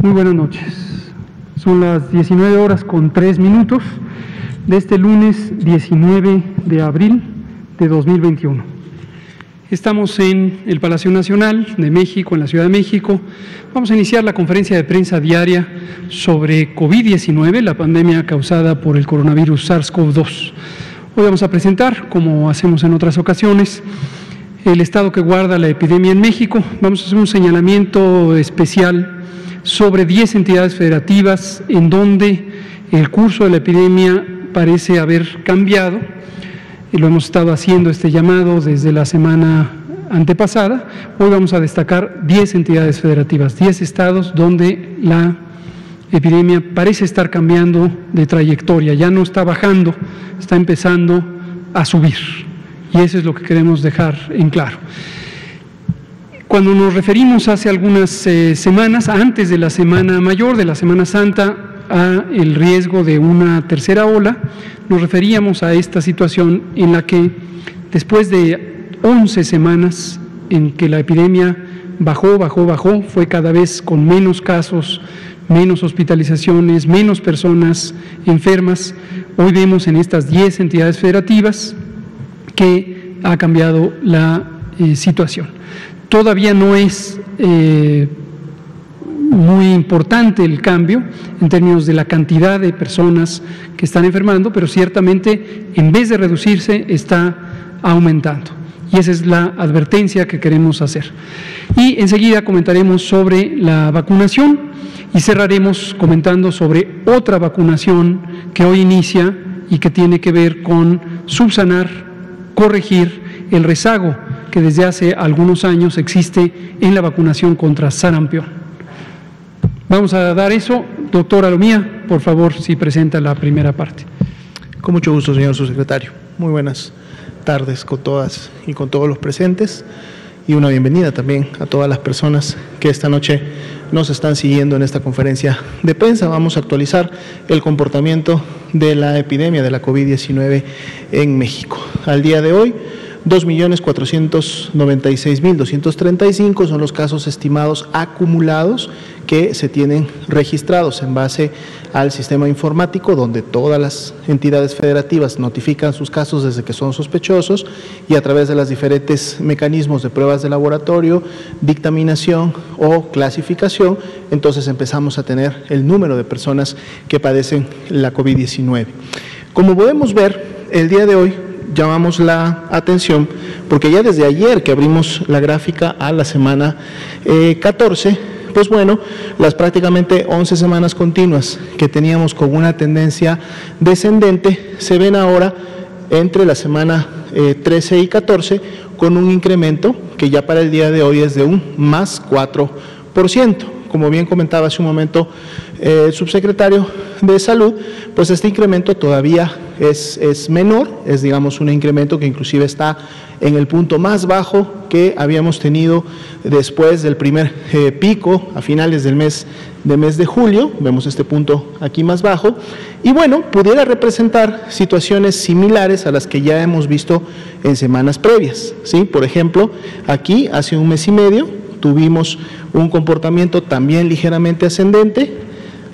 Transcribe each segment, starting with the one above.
Muy buenas noches. Son las 19 horas con 3 minutos de este lunes 19 de abril de 2021. Estamos en el Palacio Nacional de México, en la Ciudad de México. Vamos a iniciar la conferencia de prensa diaria sobre COVID-19, la pandemia causada por el coronavirus SARS-CoV-2. Hoy vamos a presentar, como hacemos en otras ocasiones, el estado que guarda la epidemia en México. Vamos a hacer un señalamiento especial sobre 10 entidades federativas en donde el curso de la epidemia parece haber cambiado. Y lo hemos estado haciendo este llamado desde la semana antepasada. Hoy vamos a destacar 10 entidades federativas, 10 estados donde la epidemia parece estar cambiando de trayectoria, ya no está bajando, está empezando a subir. Y eso es lo que queremos dejar en claro. Cuando nos referimos hace algunas eh, semanas, antes de la Semana Mayor, de la Semana Santa, a el riesgo de una tercera ola, nos referíamos a esta situación en la que después de 11 semanas en que la epidemia bajó, bajó, bajó, fue cada vez con menos casos, menos hospitalizaciones, menos personas enfermas, hoy vemos en estas 10 entidades federativas que ha cambiado la eh, situación. Todavía no es eh, muy importante el cambio en términos de la cantidad de personas que están enfermando, pero ciertamente en vez de reducirse está aumentando. Y esa es la advertencia que queremos hacer. Y enseguida comentaremos sobre la vacunación y cerraremos comentando sobre otra vacunación que hoy inicia y que tiene que ver con subsanar, corregir el rezago que desde hace algunos años existe en la vacunación contra sarampión. Vamos a dar eso. Doctora Lomía, por favor, si presenta la primera parte. Con mucho gusto, señor subsecretario. Muy buenas tardes con todas y con todos los presentes y una bienvenida también a todas las personas que esta noche nos están siguiendo en esta conferencia de prensa. Vamos a actualizar el comportamiento de la epidemia de la COVID-19 en México. Al día de hoy, 2.496.235 son los casos estimados acumulados que se tienen registrados en base al sistema informático donde todas las entidades federativas notifican sus casos desde que son sospechosos y a través de los diferentes mecanismos de pruebas de laboratorio, dictaminación o clasificación, entonces empezamos a tener el número de personas que padecen la COVID-19. Como podemos ver, el día de hoy llamamos la atención porque ya desde ayer que abrimos la gráfica a la semana 14, eh, pues bueno, las prácticamente 11 semanas continuas que teníamos con una tendencia descendente se ven ahora entre la semana 13 eh, y 14 con un incremento que ya para el día de hoy es de un más 4%. Como bien comentaba hace un momento el subsecretario de Salud, pues este incremento todavía es, es, menor, es digamos un incremento que inclusive está en el punto más bajo que habíamos tenido después del primer eh, pico a finales del mes de mes de julio, vemos este punto aquí más bajo, y bueno, pudiera representar situaciones similares a las que ya hemos visto en semanas previas, ¿sí? Por ejemplo, aquí hace un mes y medio tuvimos un comportamiento también ligeramente ascendente,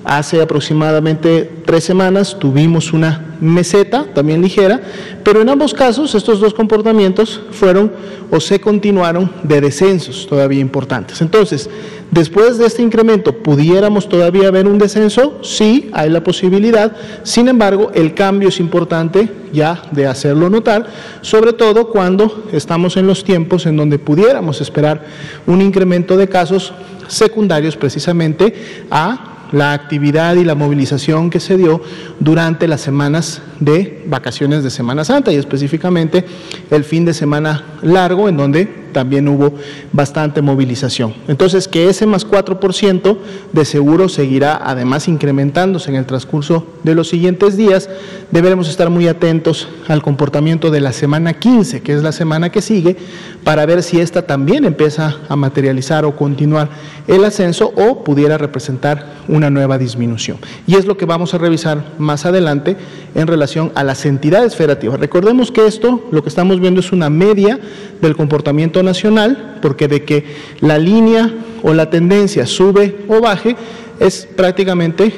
Hace aproximadamente tres semanas tuvimos una meseta, también ligera, pero en ambos casos estos dos comportamientos fueron o se continuaron de descensos todavía importantes. Entonces, después de este incremento, ¿pudiéramos todavía ver un descenso? Sí, hay la posibilidad. Sin embargo, el cambio es importante ya de hacerlo notar, sobre todo cuando estamos en los tiempos en donde pudiéramos esperar un incremento de casos secundarios precisamente a la actividad y la movilización que se dio durante las semanas de vacaciones de Semana Santa y específicamente el fin de semana largo en donde también hubo bastante movilización. Entonces, que ese más 4% de seguro seguirá además incrementándose en el transcurso de los siguientes días. Deberemos estar muy atentos al comportamiento de la semana 15, que es la semana que sigue, para ver si esta también empieza a materializar o continuar el ascenso o pudiera representar una nueva disminución. Y es lo que vamos a revisar más adelante en relación a las entidades federativas. Recordemos que esto, lo que estamos viendo es una media del comportamiento nacional, porque de que la línea o la tendencia sube o baje, es prácticamente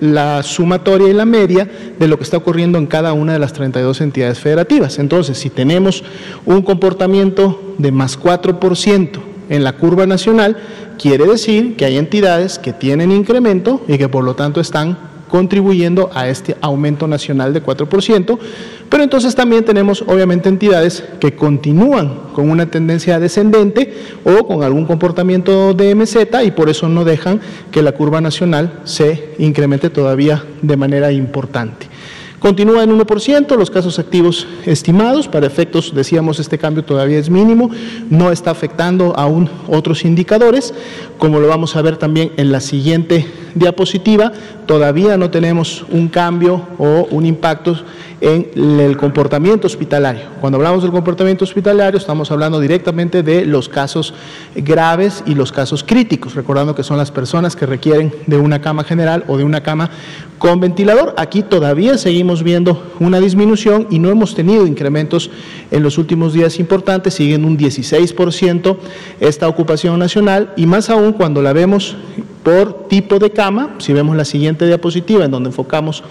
la sumatoria y la media de lo que está ocurriendo en cada una de las 32 entidades federativas. Entonces, si tenemos un comportamiento de más 4% en la curva nacional, quiere decir que hay entidades que tienen incremento y que por lo tanto están contribuyendo a este aumento nacional de 4%, pero entonces también tenemos obviamente entidades que continúan con una tendencia descendente o con algún comportamiento de meseta y por eso no dejan que la curva nacional se incremente todavía de manera importante. Continúa en 1% los casos activos estimados, para efectos, decíamos, este cambio todavía es mínimo, no está afectando aún otros indicadores, como lo vamos a ver también en la siguiente diapositiva, todavía no tenemos un cambio o un impacto en el comportamiento hospitalario. Cuando hablamos del comportamiento hospitalario estamos hablando directamente de los casos graves y los casos críticos, recordando que son las personas que requieren de una cama general o de una cama con ventilador. Aquí todavía seguimos viendo una disminución y no hemos tenido incrementos en los últimos días importantes, siguen un 16% esta ocupación nacional y más aún cuando la vemos por tipo de cama, si vemos la siguiente diapositiva en donde enfocamos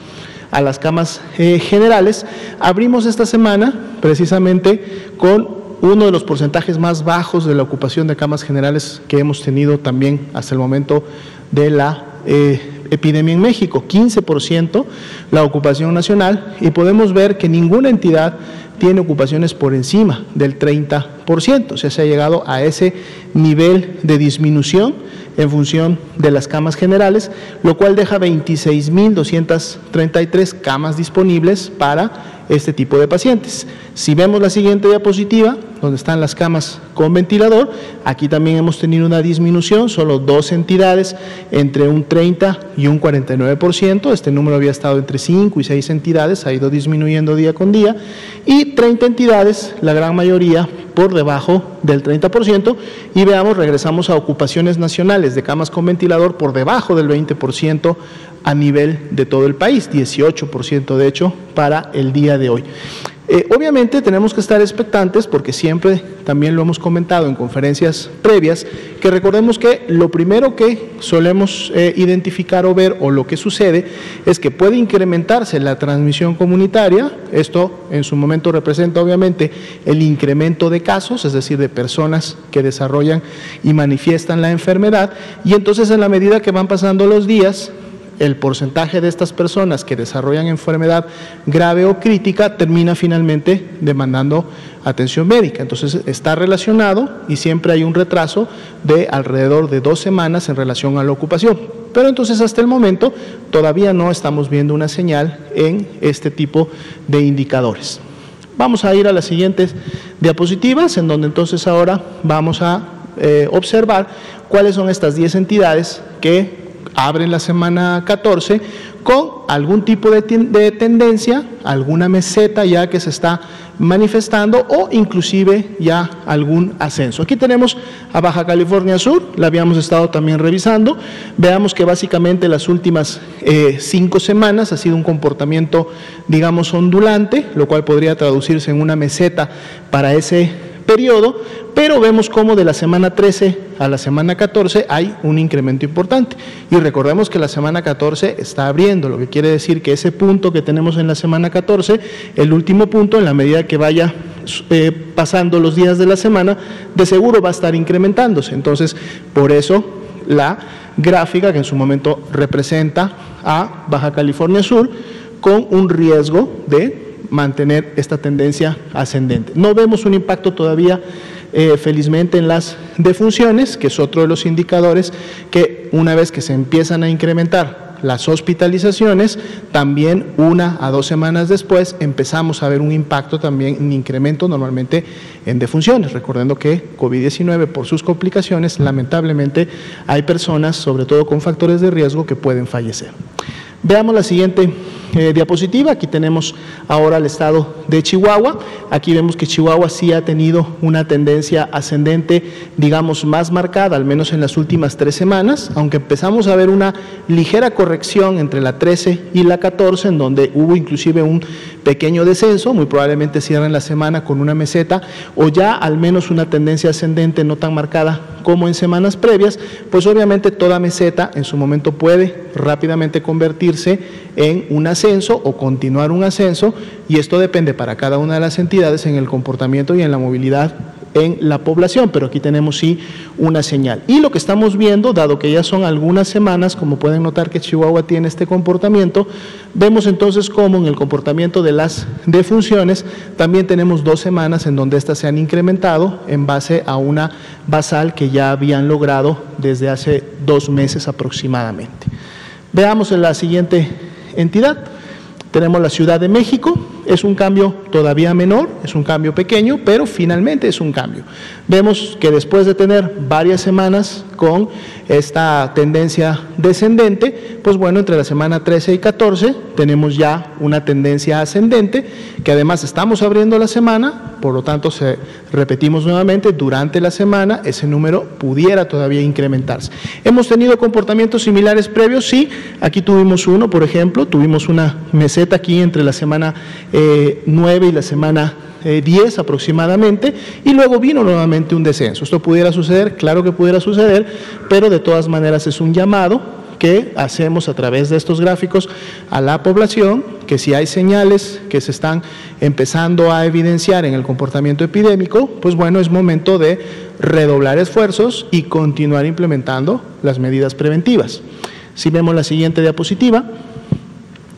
a las camas eh, generales, abrimos esta semana precisamente con uno de los porcentajes más bajos de la ocupación de camas generales que hemos tenido también hasta el momento de la eh, epidemia en México, 15% la ocupación nacional y podemos ver que ninguna entidad tiene ocupaciones por encima del 30%, o sea, se ha llegado a ese nivel de disminución en función de las camas generales, lo cual deja 26.233 camas disponibles para este tipo de pacientes. Si vemos la siguiente diapositiva, donde están las camas con ventilador, aquí también hemos tenido una disminución, solo dos entidades entre un 30 y un 49%, este número había estado entre 5 y 6 entidades, ha ido disminuyendo día con día, y 30 entidades, la gran mayoría por debajo del 30%, y veamos, regresamos a ocupaciones nacionales de camas con ventilador por debajo del 20% a nivel de todo el país, 18% de hecho para el día de hoy. Eh, obviamente tenemos que estar expectantes porque siempre también lo hemos comentado en conferencias previas, que recordemos que lo primero que solemos eh, identificar o ver o lo que sucede es que puede incrementarse la transmisión comunitaria, esto en su momento representa obviamente el incremento de casos, es decir, de personas que desarrollan y manifiestan la enfermedad, y entonces en la medida que van pasando los días, el porcentaje de estas personas que desarrollan enfermedad grave o crítica termina finalmente demandando atención médica. Entonces está relacionado y siempre hay un retraso de alrededor de dos semanas en relación a la ocupación. Pero entonces hasta el momento todavía no estamos viendo una señal en este tipo de indicadores. Vamos a ir a las siguientes diapositivas, en donde entonces ahora vamos a eh, observar cuáles son estas 10 entidades que abren la semana 14 con algún tipo de, tendencia, alguna meseta ya que se está manifestando o inclusive ya algún ascenso. Aquí tenemos a Baja California Sur, la habíamos estado también revisando. Veamos que básicamente las últimas eh, cinco semanas ha sido un comportamiento, digamos, ondulante, lo cual podría traducirse en una meseta para ese periodo, pero vemos cómo de la semana 13 a la semana 14 hay un incremento importante. Y recordemos que la semana 14 está abriendo, lo que quiere decir que ese punto que tenemos en la semana 14, el último punto, en la medida que vaya eh, pasando los días de la semana, de seguro va a estar incrementándose. Entonces, por eso la gráfica que en su momento representa a Baja California Sur con un riesgo de mantener esta tendencia ascendente. No vemos un impacto todavía eh, felizmente en las defunciones, que es otro de los indicadores que una vez que se empiezan a incrementar las hospitalizaciones, también una a dos semanas después empezamos a ver un impacto también, un incremento normalmente en defunciones, recordando que COVID-19 por sus complicaciones, lamentablemente hay personas, sobre todo con factores de riesgo, que pueden fallecer. Veamos la siguiente eh, diapositiva. Aquí tenemos ahora el estado de Chihuahua. Aquí vemos que Chihuahua sí ha tenido una tendencia ascendente, digamos, más marcada, al menos en las últimas tres semanas, aunque empezamos a ver una ligera corrección entre la 13 y la 14, en donde hubo inclusive un pequeño descenso, muy probablemente cierren la semana con una meseta, o ya al menos una tendencia ascendente no tan marcada como en semanas previas, pues obviamente toda meseta en su momento puede rápidamente convertirse en un ascenso o continuar un ascenso y esto depende para cada una de las entidades en el comportamiento y en la movilidad en la población, pero aquí tenemos sí una señal. Y lo que estamos viendo, dado que ya son algunas semanas, como pueden notar que Chihuahua tiene este comportamiento, vemos entonces cómo en el comportamiento de las defunciones también tenemos dos semanas en donde éstas se han incrementado en base a una basal que ya habían logrado desde hace dos meses aproximadamente. Veamos en la siguiente entidad. Tenemos la Ciudad de México, es un cambio todavía menor, es un cambio pequeño, pero finalmente es un cambio. Vemos que después de tener varias semanas con esta tendencia descendente, pues bueno, entre la semana 13 y 14 tenemos ya una tendencia ascendente, que además estamos abriendo la semana, por lo tanto, se, repetimos nuevamente, durante la semana ese número pudiera todavía incrementarse. ¿Hemos tenido comportamientos similares previos? Sí, aquí tuvimos uno, por ejemplo, tuvimos una meseta aquí entre la semana 9 eh, y la semana 10 eh, aproximadamente, y luego vino nuevamente un descenso. ¿Esto pudiera suceder? Claro que pudiera suceder, pero de todas maneras es un llamado que hacemos a través de estos gráficos a la población, que si hay señales que se están empezando a evidenciar en el comportamiento epidémico, pues bueno, es momento de redoblar esfuerzos y continuar implementando las medidas preventivas. Si vemos la siguiente diapositiva,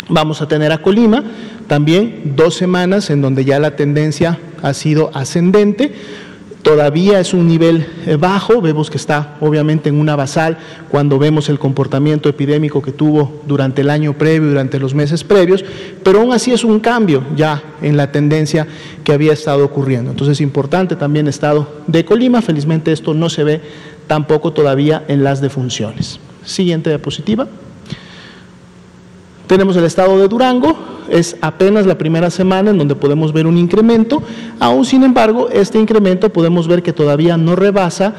vamos a tener a Colima también dos semanas en donde ya la tendencia ha sido ascendente, todavía es un nivel eh, bajo, vemos que está obviamente en una basal cuando vemos el comportamiento epidémico que tuvo durante el año previo, durante los meses previos, pero aún así es un cambio ya en la tendencia que había estado ocurriendo. Entonces es importante también el estado de Colima, felizmente esto no se ve tampoco todavía en las defunciones. Siguiente diapositiva. Tenemos el estado de Durango, es apenas la primera semana en donde podemos ver un incremento, aún sin embargo este incremento podemos ver que todavía no rebasa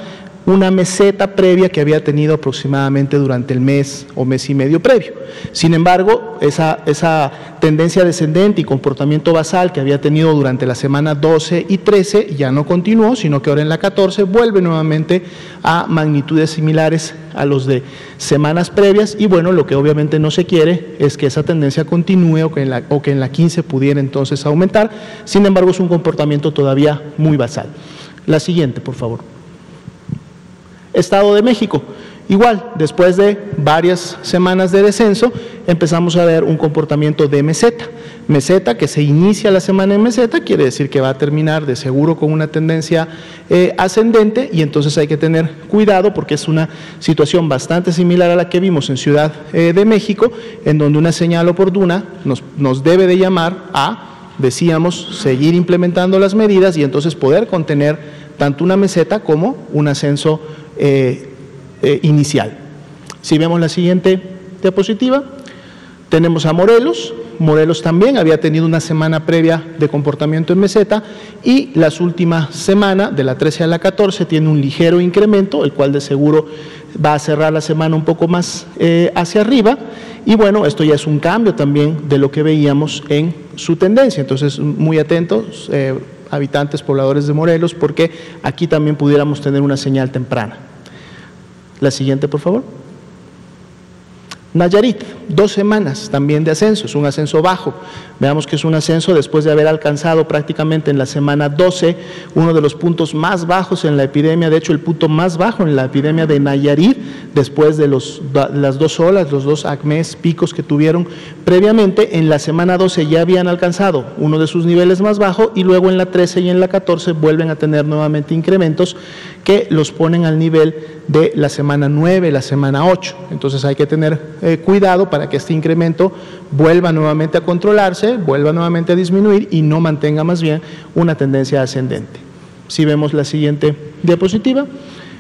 una meseta previa que había tenido aproximadamente durante el mes o mes y medio previo. Sin embargo, esa, esa tendencia descendente y comportamiento basal que había tenido durante la semana 12 y 13 ya no continuó, sino que ahora en la 14 vuelve nuevamente a magnitudes similares a los de semanas previas y bueno, lo que obviamente no se quiere es que esa tendencia continúe o que en la, o que en la 15 pudiera entonces aumentar, sin embargo es un comportamiento todavía muy basal. La siguiente, por favor. Estado de México. Igual, después de varias semanas de descenso, empezamos a ver un comportamiento de meseta. Meseta que se inicia la semana en meseta, quiere decir que va a terminar de seguro con una tendencia eh, ascendente y entonces hay que tener cuidado porque es una situación bastante similar a la que vimos en Ciudad eh, de México, en donde una señal oportuna nos, nos debe de llamar a, decíamos, seguir implementando las medidas y entonces poder contener tanto una meseta como un ascenso eh, eh, inicial. Si vemos la siguiente diapositiva, tenemos a Morelos. Morelos también había tenido una semana previa de comportamiento en meseta y las últimas semanas, de la 13 a la 14, tiene un ligero incremento, el cual de seguro va a cerrar la semana un poco más eh, hacia arriba. Y bueno, esto ya es un cambio también de lo que veíamos en su tendencia. Entonces, muy atentos, habitantes, pobladores de Morelos, porque aquí también pudiéramos tener una señal temprana. La siguiente, por favor. Nayarit, dos semanas también de ascenso, es un ascenso bajo. Veamos que es un ascenso después de haber alcanzado prácticamente en la semana 12 uno de los puntos más bajos en la epidemia, de hecho el punto más bajo en la epidemia de Nayarit, después de las dos olas, los dos acmes picos que tuvieron previamente, en la semana 12 ya habían alcanzado uno de sus niveles más bajos y luego en la 13 y en la 14 vuelven a tener nuevamente incrementos que los ponen al nivel de la semana 9, la semana 8. Entonces hay que tener eh, cuidado para que este incremento vuelva nuevamente a controlarse, vuelva nuevamente a disminuir y no mantenga más bien una tendencia ascendente. Si vemos la siguiente diapositiva,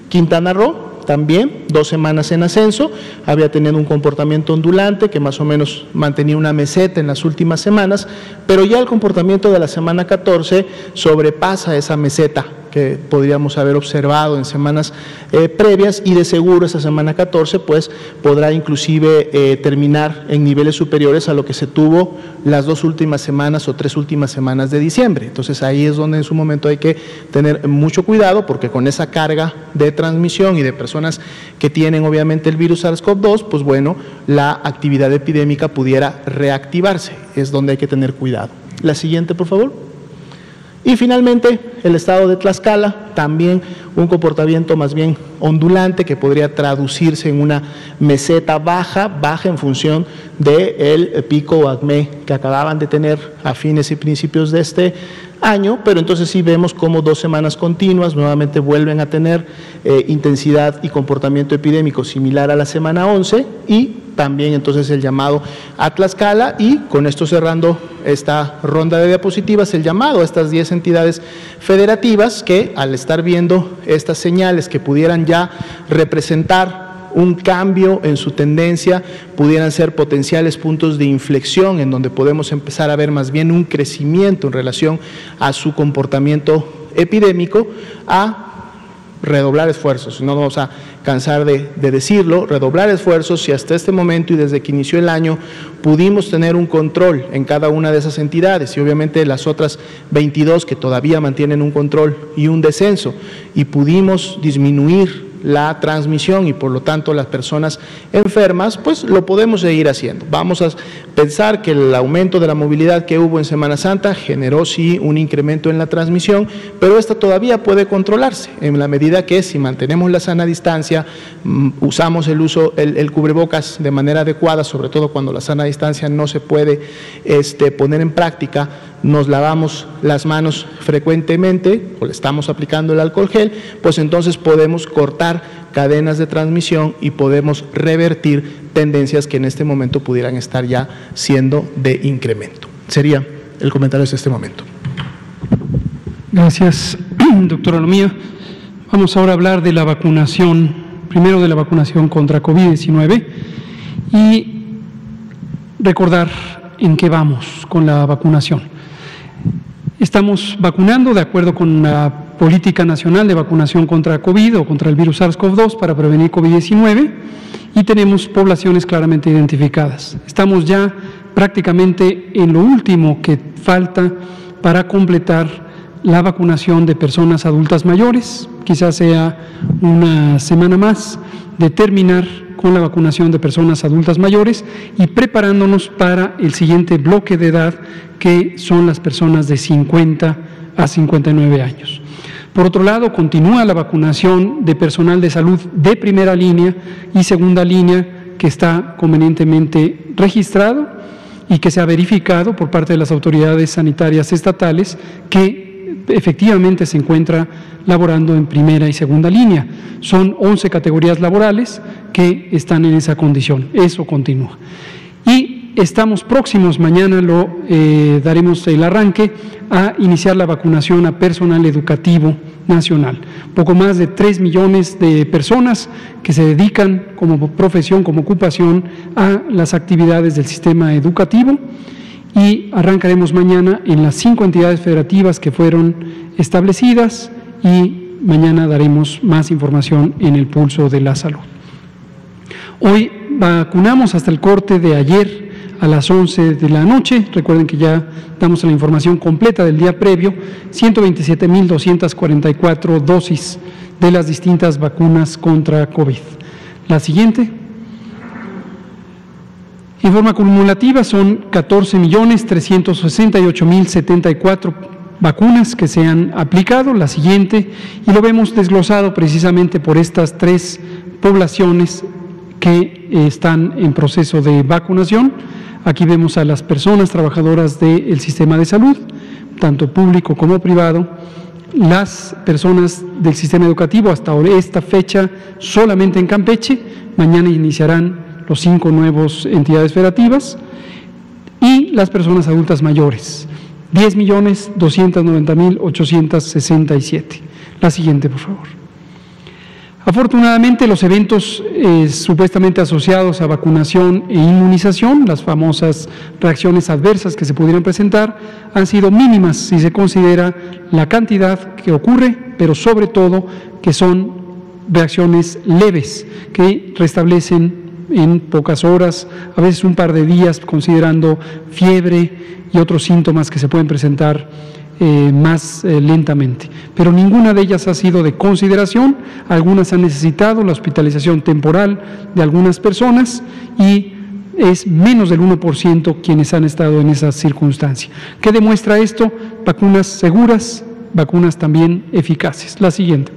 Quintana Roo, también, dos semanas en ascenso, había tenido un comportamiento ondulante que más o menos mantenía una meseta en las últimas semanas, pero ya el comportamiento de la semana 14 sobrepasa esa meseta que podríamos haber observado en semanas eh, previas y de seguro esta semana 14 pues podrá inclusive eh, terminar en niveles superiores a lo que se tuvo las dos últimas semanas o tres últimas semanas de diciembre. Entonces ahí es donde en su momento hay que tener mucho cuidado porque con esa carga de transmisión y de personas que tienen obviamente el virus SARS-CoV-2, pues bueno, la actividad epidémica pudiera reactivarse. Es donde hay que tener cuidado. La siguiente, por favor. Y finalmente, el estado de Tlaxcala, también un comportamiento más bien ondulante que podría traducirse en una meseta baja, baja en función del pico o acme que acababan de tener a fines y principios de este año, pero entonces sí vemos como dos semanas continuas nuevamente vuelven a tener eh, intensidad y comportamiento epidémico similar a la semana 11 y también entonces el llamado a Tlaxcala y con esto cerrando esta ronda de diapositivas, el llamado a estas 10 entidades federativas que al estar viendo estas señales que pudieran ya representar un cambio en su tendencia, pudieran ser potenciales puntos de inflexión en donde podemos empezar a ver más bien un crecimiento en relación a su comportamiento epidémico, a redoblar esfuerzos, no vamos a cansar de, decirlo, redoblar esfuerzos si hasta este momento y desde que inició el año pudimos tener un control en cada una de esas entidades y obviamente las otras 22 que todavía mantienen un control y un descenso y pudimos disminuir la transmisión y por lo tanto las personas enfermas, pues lo podemos seguir haciendo. Vamos a pensar que el aumento de la movilidad que hubo en Semana Santa generó sí un incremento en la transmisión, pero esta todavía puede controlarse en la medida que si mantenemos la sana distancia, mm, usamos el uso el, cubrebocas de manera adecuada, sobre todo cuando la sana distancia no se puede este, poner en práctica, nos lavamos las manos frecuentemente o le estamos aplicando el alcohol gel, pues entonces podemos cortar cadenas de transmisión y podemos revertir tendencias que en este momento pudieran estar ya siendo de incremento. Sería el comentario de este momento. Gracias, doctora Lomía. Vamos ahora a hablar de la vacunación, primero de la vacunación contra COVID-19 y recordar en qué vamos con la vacunación. Estamos vacunando de acuerdo con la política nacional de vacunación contra COVID o contra el virus SARS-CoV-2 para prevenir COVID-19 y tenemos poblaciones claramente identificadas. Estamos ya prácticamente en lo último que falta para completar la vacunación de personas adultas mayores, quizás sea una semana más de terminar con la vacunación de personas adultas mayores y preparándonos para el siguiente bloque de edad que son las personas de 50 a 59 años. Por otro lado, continúa la vacunación de personal de salud de primera línea y segunda línea que está convenientemente registrado y que se ha verificado por parte de las autoridades sanitarias estatales que efectivamente se encuentra laborando en primera y segunda línea. Son 11 categorías laborales que están en esa condición. Eso continúa. Estamos próximos, mañana lo eh, daremos el arranque, a iniciar la vacunación a personal educativo nacional. Poco más de 3 millones de personas que se dedican como profesión, como ocupación a las actividades del sistema educativo y arrancaremos mañana en las cinco entidades federativas que fueron establecidas y mañana daremos más información en el pulso de la salud. Hoy vacunamos hasta el corte de ayer a las 11 de la noche. Recuerden que ya damos la información completa del día previo, 127.244 dosis de las distintas vacunas contra COVID. La siguiente. En forma acumulativa son 14.368.074 vacunas que se han aplicado. La siguiente, y lo vemos desglosado precisamente por estas tres poblaciones que están en proceso de vacunación. Aquí vemos a las personas trabajadoras del sistema de salud, tanto público como privado, las personas del sistema educativo hasta esta fecha solamente en Campeche, mañana iniciarán los cinco nuevos entidades federativas, y las personas adultas mayores, 10.290.867. La siguiente, por favor. Afortunadamente, los eventos eh, supuestamente asociados a vacunación e inmunización, las famosas reacciones adversas que se pudieran presentar, han sido mínimas si se considera la cantidad que ocurre, pero sobre todo que son reacciones leves que restablecen en pocas horas, a veces un par de días, considerando fiebre y otros síntomas que se pueden presentar eh, más eh, lentamente. Pero ninguna de ellas ha sido de consideración, algunas han necesitado la hospitalización temporal de algunas personas y es menos del 1% quienes han estado en esa circunstancia. ¿Qué demuestra esto? Vacunas seguras, vacunas también eficaces. La siguiente.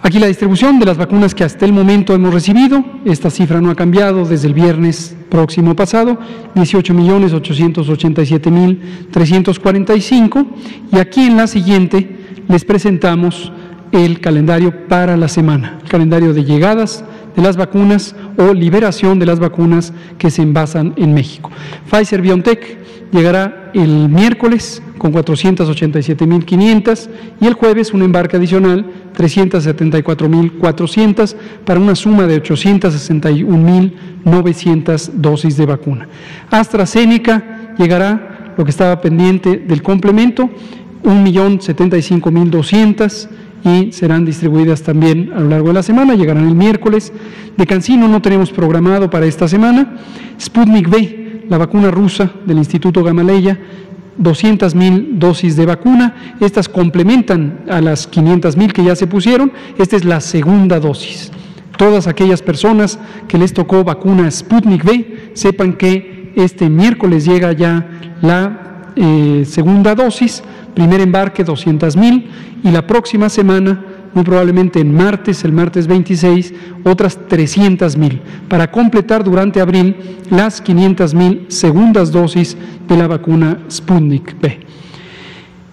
Aquí la distribución de las vacunas que hasta el momento hemos recibido. Esta cifra no ha cambiado desde el viernes próximo pasado, 18.887.345. Y aquí en la siguiente les presentamos el calendario para la semana, el calendario de llegadas de las vacunas o liberación de las vacunas que se envasan en México. Pfizer BioNTech llegará el miércoles con 487.500 y el jueves un embarque adicional 374.400 para una suma de 861.900 dosis de vacuna. AstraZeneca llegará lo que estaba pendiente del complemento, 1.075.200 y serán distribuidas también a lo largo de la semana, llegarán el miércoles. De Cancino no tenemos programado para esta semana. Sputnik V, la vacuna rusa del Instituto Gamaleya, 200 mil dosis de vacuna. Estas complementan a las 500 mil que ya se pusieron. Esta es la segunda dosis. Todas aquellas personas que les tocó vacuna Sputnik V, sepan que este miércoles llega ya la eh, segunda dosis, primer embarque 200 mil y la próxima semana muy probablemente en martes, el martes 26, otras 300 mil, para completar durante abril las 500 mil segundas dosis de la vacuna Sputnik B.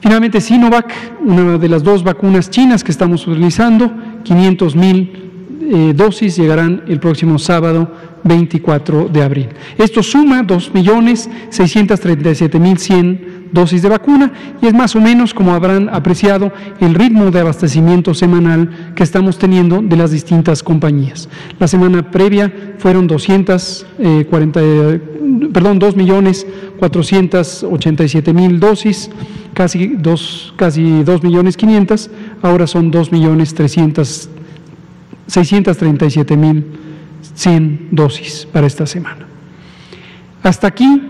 Finalmente, Sinovac, una de las dos vacunas chinas que estamos utilizando, 500 mil eh, dosis llegarán el próximo sábado 24 de abril. Esto suma 2.637.100 dosis de vacuna y es más o menos como habrán apreciado el ritmo de abastecimiento semanal que estamos teniendo de las distintas compañías. La semana previa fueron 240, eh, perdón, 2.487.000 dosis, casi 2, casi 2.500.000, ahora son 2.300.000 637.100 dosis para esta semana. Hasta aquí,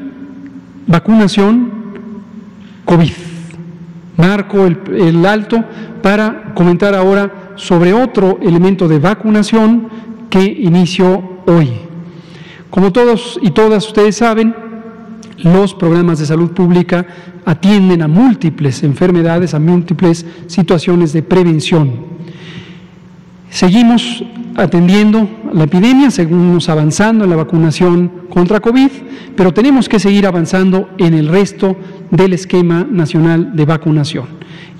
vacunación COVID. Marco el, el alto para comentar ahora sobre otro elemento de vacunación que inició hoy. Como todos y todas ustedes saben, los programas de salud pública atienden a múltiples enfermedades, a múltiples situaciones de prevención. Seguimos atendiendo la epidemia, seguimos avanzando en la vacunación contra COVID, pero tenemos que seguir avanzando en el resto del esquema nacional de vacunación.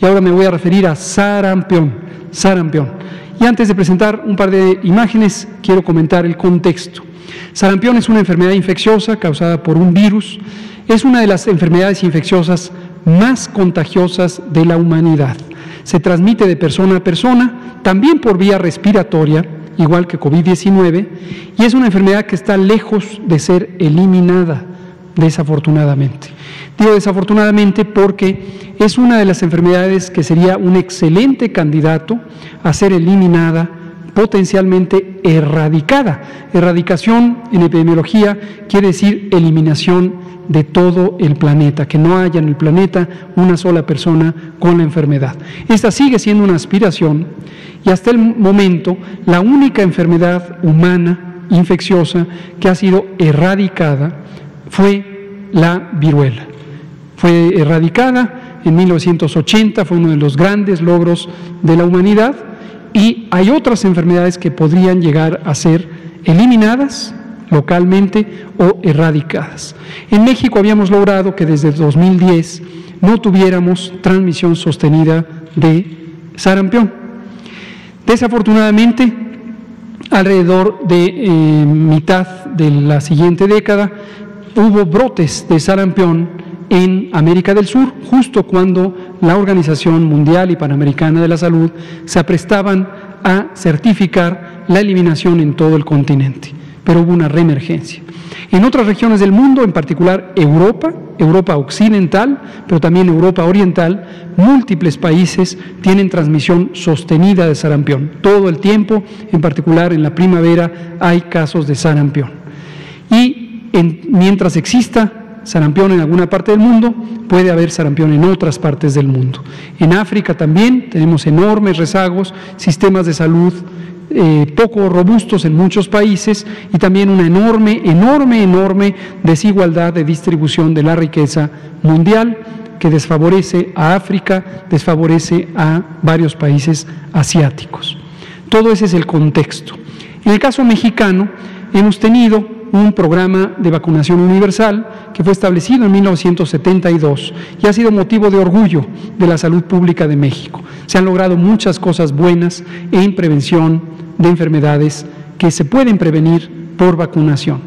Y ahora me voy a referir a sarampión, sarampión. Y antes de presentar un par de imágenes, quiero comentar el contexto. Sarampión es una enfermedad infecciosa causada por un virus. Es una de las enfermedades infecciosas más contagiosas de la humanidad. Se transmite de persona a persona, también por vía respiratoria, igual que COVID-19, y es una enfermedad que está lejos de ser eliminada, desafortunadamente. Digo desafortunadamente porque es una de las enfermedades que sería un excelente candidato a ser eliminada, potencialmente erradicada. Erradicación en epidemiología quiere decir eliminación de todo el planeta, que no haya en el planeta una sola persona con la enfermedad. Esta sigue siendo una aspiración y hasta el momento la única enfermedad humana infecciosa que ha sido erradicada fue la viruela. Fue erradicada en 1980, fue uno de los grandes logros de la humanidad y hay otras enfermedades que podrían llegar a ser eliminadas localmente o erradicadas. En México habíamos logrado que desde 2010 no tuviéramos transmisión sostenida de sarampión. Desafortunadamente, alrededor de eh, mitad de la siguiente década hubo brotes de sarampión en América del Sur, justo cuando la Organización Mundial y Panamericana de la Salud se aprestaban a certificar la eliminación en todo el continente, pero hubo una reemergencia. En otras regiones del mundo, en particular Europa, Europa occidental, pero también Europa oriental, múltiples países tienen transmisión sostenida de sarampión. Todo el tiempo, en particular en la primavera, hay casos de sarampión. Y mientras exista sarampión en alguna parte del mundo, puede haber sarampión en otras partes del mundo. En África también tenemos enormes rezagos, sistemas de salud eh, poco robustos en muchos países y también una enorme, enorme, enorme desigualdad de distribución de la riqueza mundial que desfavorece a África, desfavorece a varios países asiáticos. Todo ese es el contexto. En el caso mexicano, hemos tenido un programa de vacunación universal que fue establecido en 1972 y ha sido motivo de orgullo de la salud pública de México. Se han logrado muchas cosas buenas en prevención de enfermedades que se pueden prevenir por vacunación.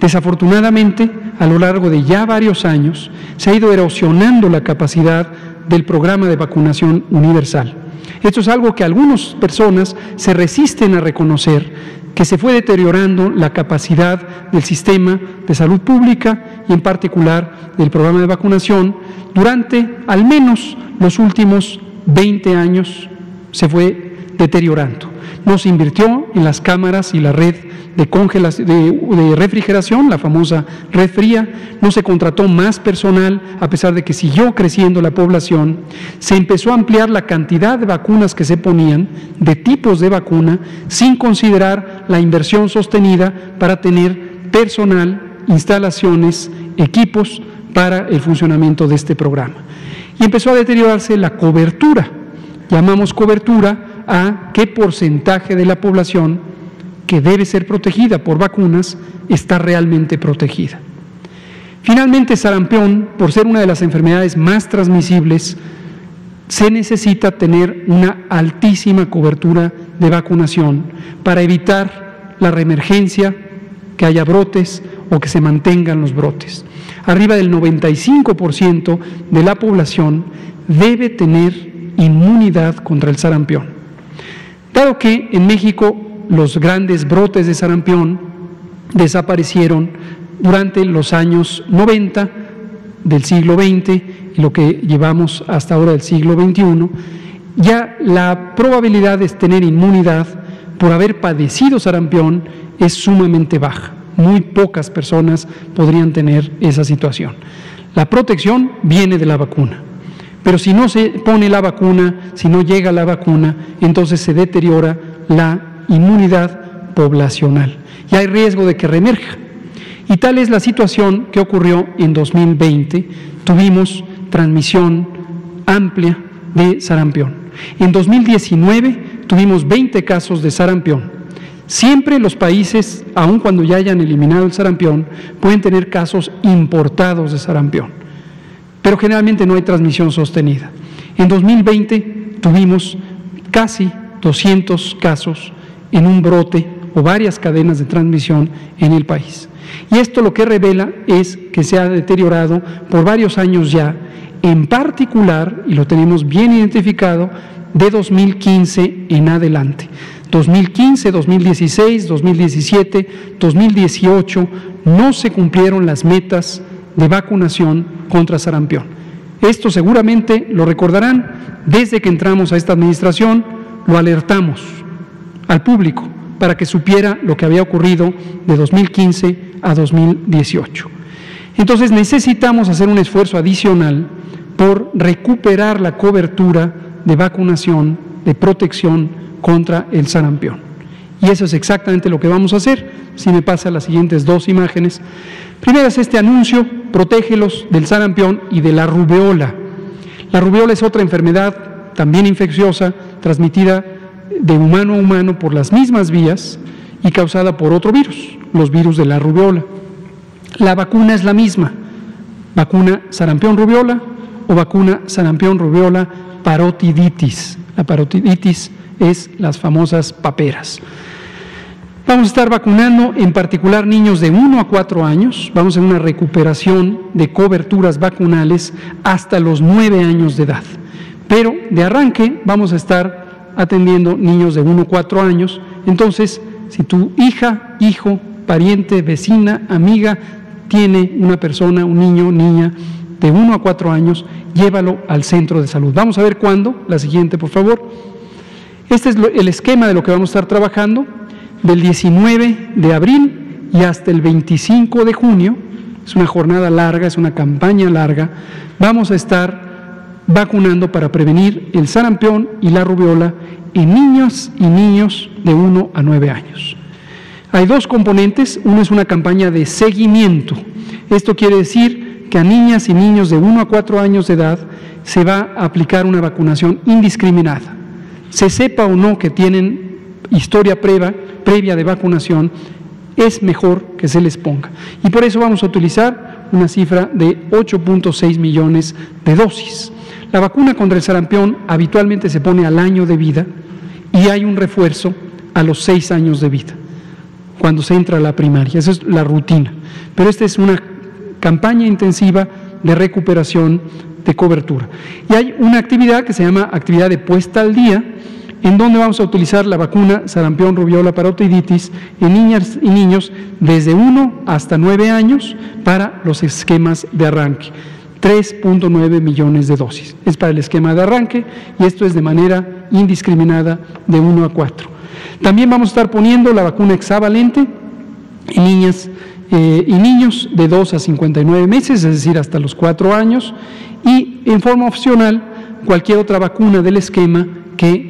Desafortunadamente, a lo largo de ya varios años, se ha ido erosionando la capacidad del programa de vacunación universal. Esto es algo que algunas personas se resisten a reconocer, que se fue deteriorando la capacidad del sistema de salud pública y en particular del programa de vacunación durante al menos los últimos 20 años se fue deteriorando. No se invirtió en las cámaras y la red de, de, refrigeración, la famosa red fría, no se contrató más personal a pesar de que siguió creciendo la población, se empezó a ampliar la cantidad de vacunas que se ponían, de tipos de vacuna, sin considerar la inversión sostenida para tener personal, instalaciones, equipos para el funcionamiento de este programa. Y empezó a deteriorarse la cobertura. Llamamos cobertura a qué porcentaje de la población que debe ser protegida por vacunas está realmente protegida. Finalmente, sarampión, por ser una de las enfermedades más transmisibles, se necesita tener una altísima cobertura de vacunación para evitar la reemergencia, que haya brotes o que se mantengan los brotes. Arriba del 95% de la población debe tener inmunidad contra el sarampión. Dado que en México los grandes brotes de sarampión desaparecieron durante los años 90 del siglo XX y lo que llevamos hasta ahora del siglo XXI, ya la probabilidad de tener inmunidad por haber padecido sarampión es sumamente baja. Muy pocas personas podrían tener esa situación. La protección viene de la vacuna. Pero si no se pone la vacuna, si no llega la vacuna, entonces se deteriora la inmunidad poblacional y hay riesgo de que reemerja. Y tal es la situación que ocurrió en 2020. Tuvimos transmisión amplia de sarampión. En 2019 tuvimos 20 casos de sarampión. Siempre los países, aun cuando ya hayan eliminado el sarampión, pueden tener casos importados de sarampión pero generalmente no hay transmisión sostenida. En 2020 tuvimos casi 200 casos en un brote o varias cadenas de transmisión en el país. Y esto lo que revela es que se ha deteriorado por varios años ya, en particular, y lo tenemos bien identificado, de 2015 en adelante. 2015, 2016, 2017, 2018 no se cumplieron las metas de vacunación contra sarampión. Esto seguramente lo recordarán, desde que entramos a esta administración lo alertamos al público para que supiera lo que había ocurrido de 2015 a 2018. Entonces necesitamos hacer un esfuerzo adicional por recuperar la cobertura de vacunación, de protección contra el sarampión. Y eso es exactamente lo que vamos a hacer. Si me pasa las siguientes dos imágenes. Primero es este anuncio, protégelos del sarampión y de la rubeola. La rubeola es otra enfermedad también infecciosa, transmitida de humano a humano por las mismas vías y causada por otro virus, los virus de la rubeola. La vacuna es la misma, vacuna sarampión rubeola o vacuna sarampión rubeola parotiditis. La parotiditis es las famosas paperas. Vamos a estar vacunando en particular niños de 1 a 4 años, vamos a una recuperación de coberturas vacunales hasta los 9 años de edad. Pero de arranque vamos a estar atendiendo niños de 1 a 4 años. Entonces, si tu hija, hijo, pariente, vecina, amiga tiene una persona, un niño, niña de 1 a 4 años, llévalo al centro de salud. Vamos a ver cuándo. La siguiente, por favor. Este es el esquema de lo que vamos a estar trabajando del 19 de abril y hasta el 25 de junio. Es una jornada larga, es una campaña larga. Vamos a estar vacunando para prevenir el sarampión y la rubiola en niños y niños de 1 a 9 años. Hay dos componentes. Uno es una campaña de seguimiento. Esto quiere decir que a niñas y niños de 1 a 4 años de edad se va a aplicar una vacunación indiscriminada. Se sepa o no que tienen historia previa, previa de vacunación, es mejor que se les ponga. Y por eso vamos a utilizar una cifra de 8.6 millones de dosis. La vacuna contra el sarampión habitualmente se pone al año de vida y hay un refuerzo a los seis años de vida, cuando se entra a la primaria. Esa es la rutina. Pero esta es una campaña intensiva de recuperación de cobertura. Y hay una actividad que se llama actividad de puesta al día, en donde vamos a utilizar la vacuna sarampión, rubiola, parotiditis en niñas y niños desde 1 hasta 9 años para los esquemas de arranque. 3.9 millones de dosis. Es para el esquema de arranque y esto es de manera indiscriminada de 1 a 4. También vamos a estar poniendo la vacuna hexavalente en niñas eh, y niños de 2 a 59 meses, es decir, hasta los 4 años, y en forma opcional cualquier otra vacuna del esquema que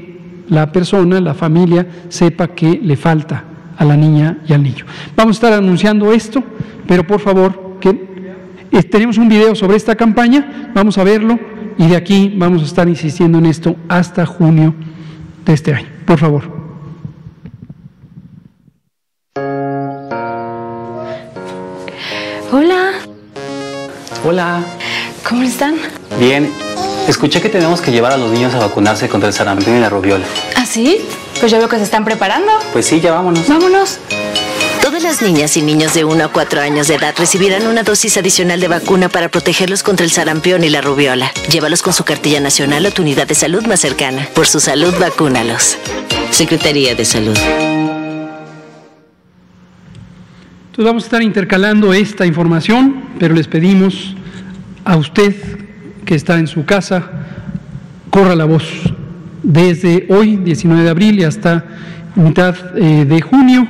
la persona, la familia, sepa que le falta a la niña y al niño. Vamos a estar anunciando esto, pero por favor que eh, tenemos un video sobre esta campaña, vamos a verlo y de aquí vamos a estar insistiendo en esto hasta junio de este año. Por favor. Hola. Hola. ¿Cómo están? Bien. Escuché que tenemos que llevar a los niños a vacunarse contra el sarampión y la rubiola. ¿Ah, sí? Pues ya veo que se están preparando. Pues sí, ya vámonos. Vámonos. Todas las niñas y niños de 1 a 4 años de edad recibirán una dosis adicional de vacuna para protegerlos contra el sarampión y la rubiola. Llévalos con su cartilla nacional a tu unidad de salud más cercana. Por su salud, vacúnalos. Secretaría de Salud. Entonces vamos a estar intercalando esta información, pero les pedimos a usted que está en su casa, corra la voz. Desde hoy, 19 de abril, y hasta mitad eh, de junio,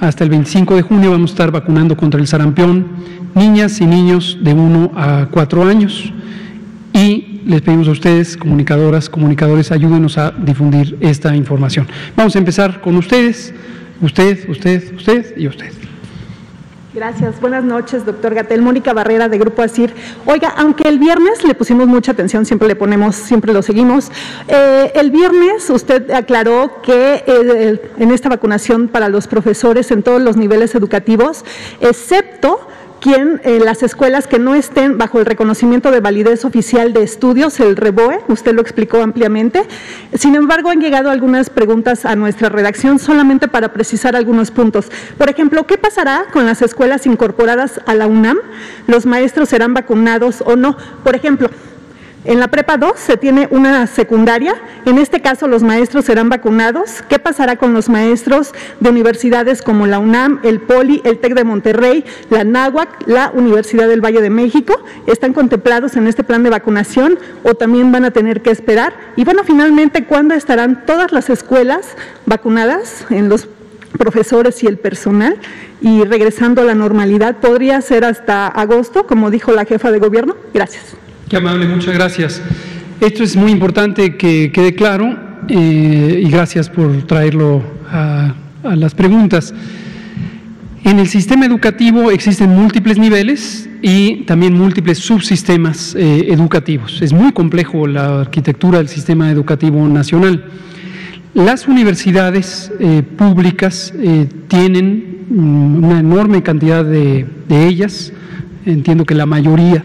hasta el 25 de junio vamos a estar vacunando contra el sarampión niñas y niños de 1 a 4 años y les pedimos a ustedes, comunicadoras, comunicadores, ayúdenos a difundir esta información. Vamos a empezar con ustedes, usted, usted, usted y usted. Gracias. Buenas noches, doctor Gatel. Mónica Barrera, de Grupo ASIR. Oiga, aunque el viernes le pusimos mucha atención, siempre le ponemos, siempre lo seguimos, eh, el viernes usted aclaró que eh, en esta vacunación para los profesores en todos los niveles educativos, excepto quien en las escuelas que no estén bajo el reconocimiento de validez oficial de estudios, el REBOE, usted lo explicó ampliamente. Sin embargo, han llegado algunas preguntas a nuestra redacción solamente para precisar algunos puntos. Por ejemplo, ¿qué pasará con las escuelas incorporadas a la UNAM? ¿Los maestros serán vacunados o no? Por ejemplo, en la prepa 2 se tiene una secundaria, en este caso los maestros serán vacunados. ¿Qué pasará con los maestros de universidades como la UNAM, el POLI, el TEC de Monterrey, la NAHUAC, la Universidad del Valle de México? ¿Están contemplados en este plan de vacunación o también van a tener que esperar? Y bueno, finalmente, ¿cuándo estarán todas las escuelas vacunadas en los profesores y el personal y regresando a la normalidad? ¿Podría ser hasta agosto, como dijo la jefa de gobierno? Gracias. Qué amable, muchas gracias. Esto es muy importante que quede claro eh, y gracias por traerlo a, las preguntas. En el sistema educativo existen múltiples niveles y también múltiples subsistemas eh, educativos. Es muy complejo la arquitectura del sistema educativo nacional. Las universidades eh, públicas tienen mm, una enorme cantidad de, ellas, entiendo que la mayoría,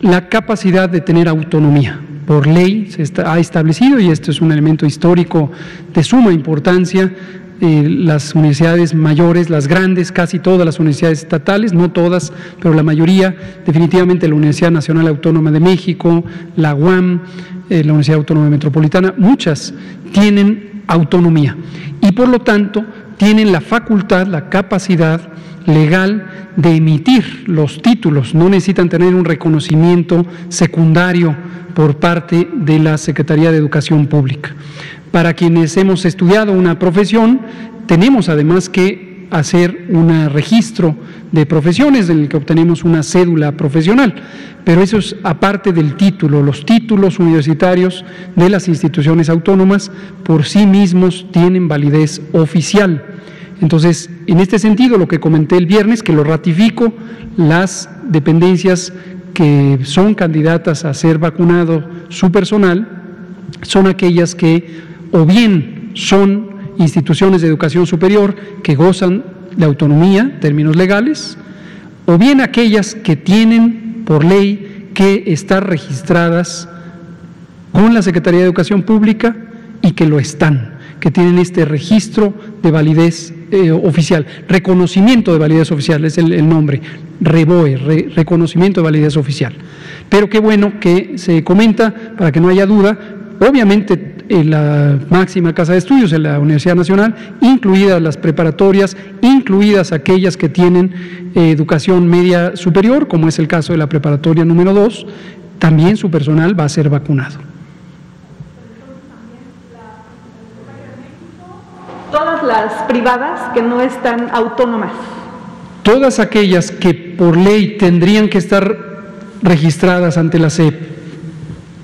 la capacidad de tener autonomía. Por ley se ha establecido, y esto es un elemento histórico de suma importancia, eh, las universidades mayores, las grandes, casi todas las universidades estatales, no todas, pero la mayoría, definitivamente la Universidad Nacional Autónoma de México, la UAM, eh, la Universidad Autónoma Metropolitana, muchas tienen autonomía y por lo tanto tienen la facultad, la capacidad legal de emitir los títulos, no necesitan tener un reconocimiento secundario por parte de la Secretaría de Educación Pública. Para quienes hemos estudiado una profesión, tenemos además que hacer un registro de profesiones en el que obtenemos una cédula profesional, pero eso es aparte del título. Los títulos universitarios de las instituciones autónomas por sí mismos tienen validez oficial. Entonces, en este sentido, lo que comenté el viernes, que lo ratifico, las dependencias que son candidatas a ser vacunado su personal son aquellas que o bien son instituciones de educación superior que gozan de autonomía, términos legales, o bien aquellas que tienen por ley que estar registradas con la Secretaría de Educación Pública y que lo están, que tienen este registro de validez eh, oficial, reconocimiento de validez oficial, es el, nombre, REBOE, reconocimiento de validez oficial. Pero qué bueno que se comenta, para que no haya duda, obviamente en la máxima casa de estudios, en la Universidad Nacional, incluidas las preparatorias, incluidas aquellas que tienen eh, educación media superior, como es el caso de la preparatoria número 2, también su personal va a ser vacunado. Todas las privadas que no están autónomas. Todas aquellas que por ley tendrían que estar registradas ante la SEP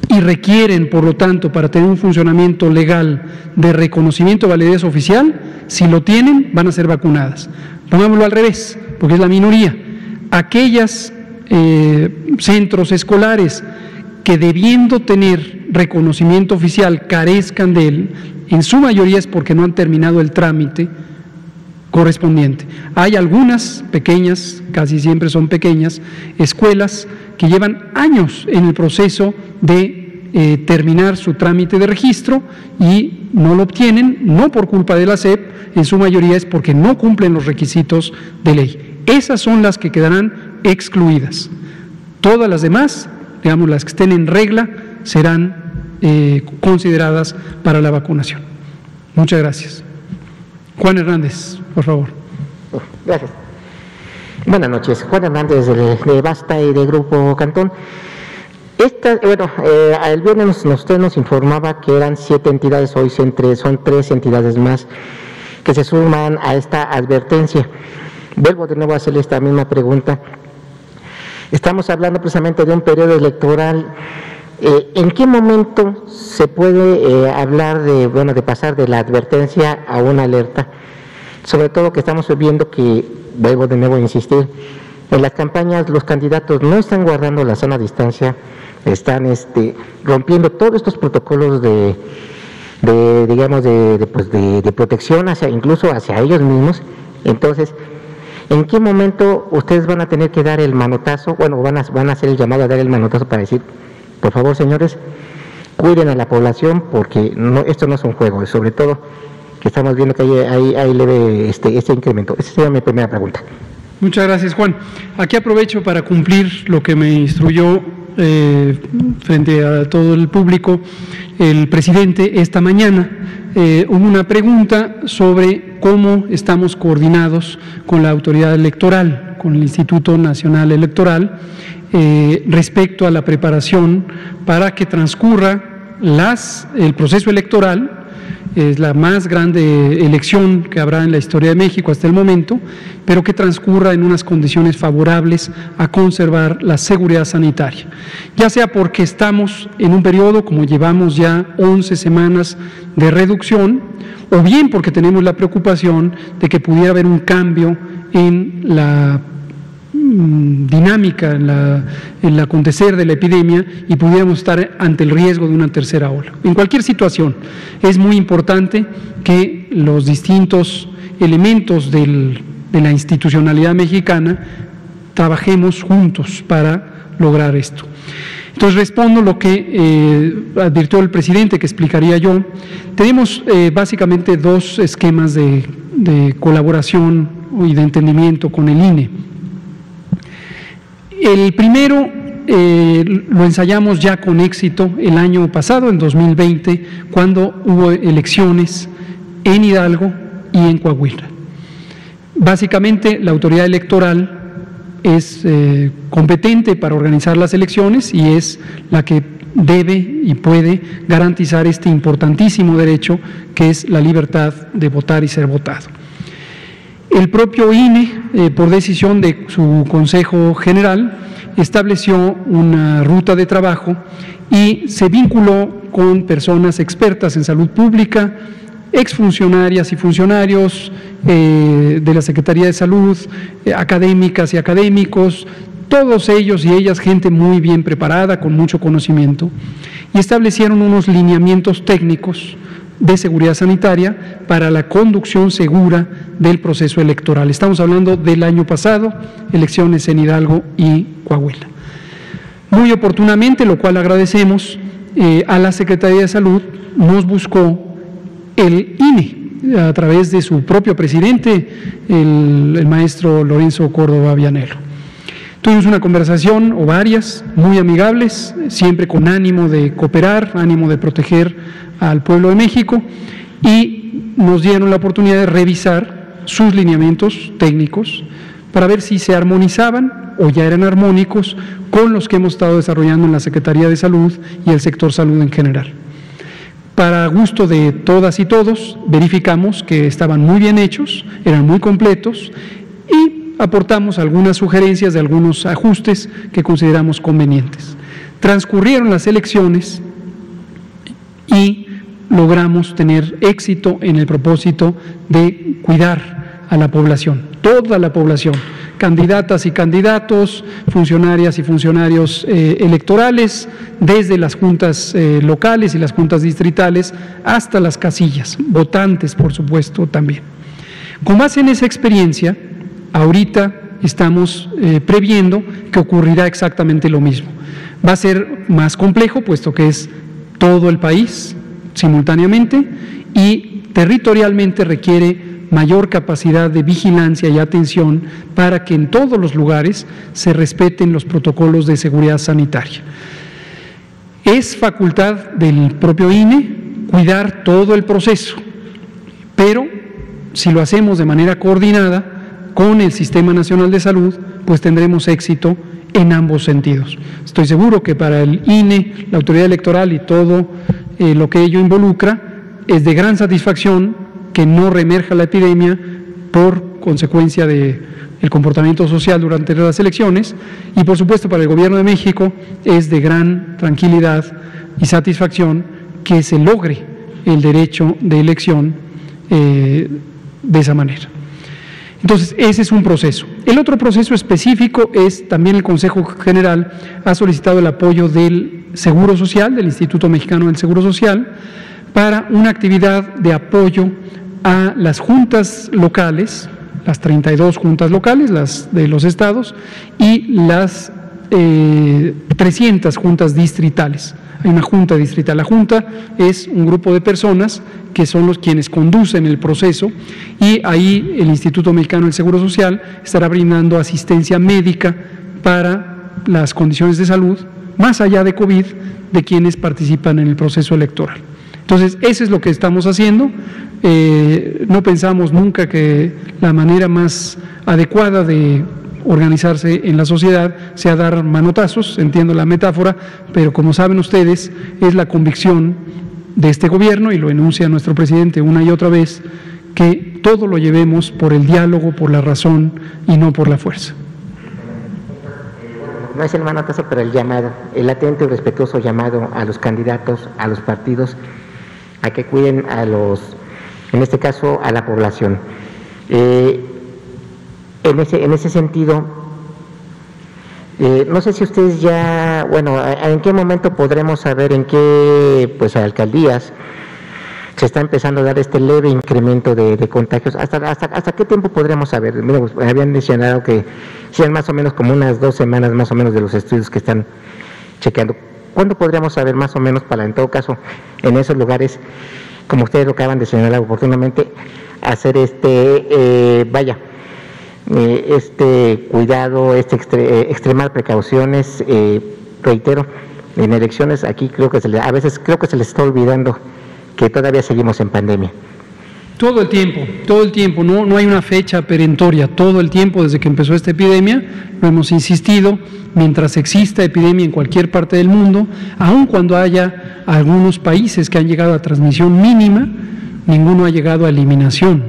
y requieren, por lo tanto, para tener un funcionamiento legal de reconocimiento de validez oficial, si lo tienen, van a ser vacunadas. Pongámoslo al revés, porque es la minoría. Aquellas eh, centros escolares que debiendo tener reconocimiento oficial carezcan de él, en su mayoría es porque no han terminado el trámite correspondiente. Hay algunas pequeñas, casi siempre son pequeñas, escuelas que llevan años en el proceso de eh, terminar su trámite de registro y no lo obtienen, no por culpa de la SEP, en su mayoría es porque no cumplen los requisitos de ley. Esas son las que quedarán excluidas. Todas las demás, digamos las que estén en regla, serán eh, consideradas para la vacunación. Muchas gracias. Juan Hernández, por favor. Gracias. Buenas noches. Juan Hernández de Basta y de Grupo Cantón. Esta, bueno, eh, el viernes usted nos informaba que eran siete entidades, hoy son tres, son tres entidades más que se suman a esta advertencia. Vuelvo de nuevo a hacerle esta misma pregunta. Estamos hablando precisamente de un periodo electoral. Eh, ¿En qué momento se puede eh, hablar de, bueno, de pasar de la advertencia a una alerta? Sobre todo que estamos viendo que, vuelvo de nuevo a insistir, en las campañas los candidatos no están guardando la sana distancia, están este, rompiendo todos estos protocolos de, digamos, de, pues de, protección, hacia, incluso hacia ellos mismos. Entonces, ¿en qué momento ustedes van a tener que dar el manotazo? Bueno, van a, van a hacer el llamado a dar el manotazo para decir, por favor, señores, cuiden a la población porque no, esto no es un juego, sobre todo que estamos viendo que hay, hay, leve este, este incremento. Esa sería mi primera pregunta. Muchas gracias, Juan. Aquí aprovecho para cumplir lo que me instruyó eh, frente a todo el público el presidente esta mañana. Eh, hubo una pregunta sobre cómo estamos coordinados con la autoridad electoral, con el Instituto Nacional Electoral, eh, respecto a la preparación para que transcurra las, el proceso electoral es la más grande elección que habrá en la historia de México hasta el momento, pero que transcurra en unas condiciones favorables a conservar la seguridad sanitaria. Ya sea porque estamos en un periodo, como llevamos ya 11 semanas de reducción, o bien porque tenemos la preocupación de que pudiera haber un cambio en la dinámica en, la, el acontecer de la epidemia y pudiéramos estar ante el riesgo de una tercera ola. En cualquier situación, es muy importante que los distintos elementos de la institucionalidad mexicana trabajemos juntos para lograr esto. Entonces respondo lo que eh, advirtió el presidente, que explicaría yo. Tenemos eh, básicamente dos esquemas de, colaboración y de entendimiento con el INE. El primero eh, lo ensayamos ya con éxito el año pasado, en 2020, cuando hubo elecciones en Hidalgo y en Coahuila. Básicamente, la autoridad electoral es eh, competente para organizar las elecciones y es la que debe y puede garantizar este importantísimo derecho que es la libertad de votar y ser votado. El propio INE, eh, por decisión de su Consejo General, estableció una ruta de trabajo y se vinculó con personas expertas en salud pública, exfuncionarias y funcionarios eh, de la Secretaría de Salud, eh, académicas y académicos, todos ellos y ellas gente muy bien preparada, con mucho conocimiento, y establecieron unos lineamientos técnicos de seguridad sanitaria para la conducción segura del proceso electoral. Estamos hablando del año pasado, elecciones en Hidalgo y Coahuila. Muy oportunamente, lo cual agradecemos, eh, a la Secretaría de Salud nos buscó el INE, a través de su propio presidente, el, maestro Lorenzo Córdoba Vianero. Tuvimos una conversación o varias muy amigables, siempre con ánimo de cooperar, ánimo de proteger al pueblo de México y nos dieron la oportunidad de revisar sus lineamientos técnicos para ver si se armonizaban o ya eran armónicos con los que hemos estado desarrollando en la Secretaría de Salud y el sector salud en general. Para gusto de todas y todos, verificamos que estaban muy bien hechos, eran muy completos y aportamos algunas sugerencias de algunos ajustes que consideramos convenientes. Transcurrieron las elecciones y logramos tener éxito en el propósito de cuidar a la población, toda la población candidatas y candidatos, funcionarias y funcionarios eh, electorales, desde las juntas eh, locales y las juntas distritales hasta las casillas, votantes por supuesto también. Con base en esa experiencia, ahorita estamos eh, previendo que ocurrirá exactamente lo mismo. Va a ser más complejo, puesto que es todo el país simultáneamente y territorialmente requiere mayor capacidad de vigilancia y atención para que en todos los lugares se respeten los protocolos de seguridad sanitaria. Es facultad del propio INE cuidar todo el proceso, pero si lo hacemos de manera coordinada con el Sistema Nacional de Salud, pues tendremos éxito en ambos sentidos. Estoy seguro que para el INE, la autoridad electoral y todo eh, lo que ello involucra, es de gran satisfacción que no reemerja la epidemia por consecuencia del el comportamiento social durante las elecciones y por supuesto para el Gobierno de México es de gran tranquilidad y satisfacción que se logre el derecho de elección eh, de esa manera. Entonces, ese es un proceso. El otro proceso específico es también el Consejo General ha solicitado el apoyo del Seguro Social, del Instituto Mexicano del Seguro Social, para una actividad de apoyo a las juntas locales, las 32 juntas locales, las de los estados, y las 300 eh, juntas distritales. Hay una junta distrital. La junta es un grupo de personas que son los quienes conducen el proceso y ahí el Instituto Mexicano del Seguro Social estará brindando asistencia médica para las condiciones de salud, más allá de COVID, de quienes participan en el proceso electoral. Entonces, eso es lo que estamos haciendo. Eh, no pensamos nunca que la manera más adecuada de organizarse en la sociedad sea dar manotazos, entiendo la metáfora, pero como saben ustedes, es la convicción de este gobierno, y lo enuncia nuestro presidente una y otra vez, que todo lo llevemos por el diálogo, por la razón y no por la fuerza. No es el manotazo, pero el llamado, el atento y respetuoso llamado a los candidatos, a los partidos, a que cuiden a los en este caso a la población. Eh, en, ese, en ese sentido, eh, no sé si ustedes ya, bueno, ¿en qué momento podremos saber en qué pues alcaldías se está empezando a dar este leve incremento de, contagios? ¿Hasta, hasta, ¿Hasta qué tiempo podremos saber? Pues, habían mencionado que sean más o menos como unas dos semanas más o menos de los estudios que están chequeando. ¿Cuándo podríamos saber más o menos para, en todo caso, en esos lugares, como ustedes lo acaban de señalar oportunamente, hacer este, eh, vaya, eh, este cuidado, este eh, extremar precauciones, reitero, en elecciones aquí creo que se le, a veces creo que se les está olvidando que todavía seguimos en pandemia. Todo el tiempo, todo el tiempo, no, no hay una fecha perentoria, todo el tiempo desde que empezó esta epidemia, lo hemos insistido, mientras exista epidemia en cualquier parte del mundo, aun cuando haya algunos países que han llegado a transmisión mínima, ninguno ha llegado a eliminación.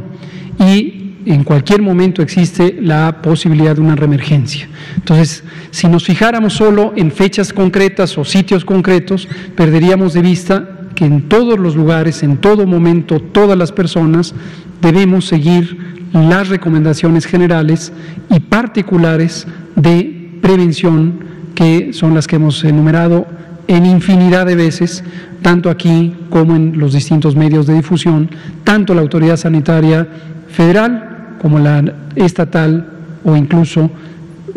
Y en cualquier momento existe la posibilidad de una reemergencia. Entonces, si nos fijáramos solo en fechas concretas o sitios concretos, perderíamos de vista que en todos los lugares, en todo momento, todas las personas debemos seguir las recomendaciones generales y particulares de prevención que son las que hemos enumerado en infinidad de veces, tanto aquí como en los distintos medios de difusión, tanto la autoridad sanitaria federal como la estatal o incluso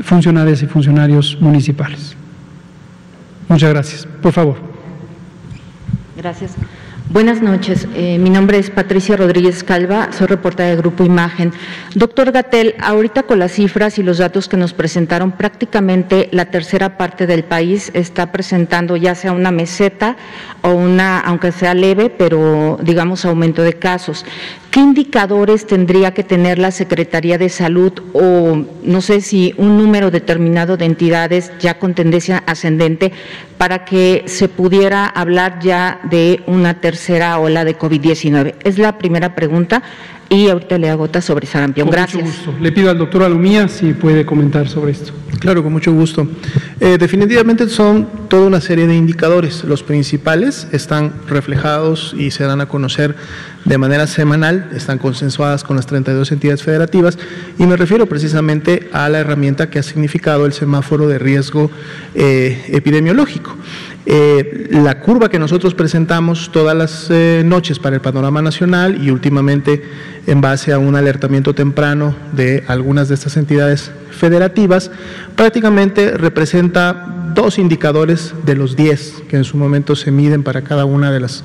funcionarias y funcionarios municipales. Muchas gracias. Por favor. Gracias. Buenas noches. Eh, mi nombre es Patricia Rodríguez Calva, soy reportera de Grupo Imagen. Doctor Gatel, ahorita con las cifras y los datos que nos presentaron, prácticamente la tercera parte del país está presentando ya sea una meseta o una, aunque sea leve, pero digamos aumento de casos. ¿Qué indicadores tendría que tener la Secretaría de Salud o no sé si un número determinado de entidades ya con tendencia ascendente para que se pudiera hablar ya de una tercera ola de COVID-19? Es la primera pregunta y ahorita le hago sobre sarampión. Gracias. Mucho gusto. Le pido al doctor Alumía si puede comentar sobre esto. Claro, con mucho gusto. Eh, definitivamente son toda una serie de indicadores. Los principales están reflejados y se dan a conocer de manera semanal, están consensuadas con las 32 entidades federativas y me refiero precisamente a la herramienta que ha significado el semáforo de riesgo eh, epidemiológico. Eh, la curva que nosotros presentamos todas las eh, noches para el panorama nacional y últimamente en base a un alertamiento temprano de algunas de estas entidades federativas, prácticamente representa dos indicadores de los 10 que en su momento se miden para cada una de las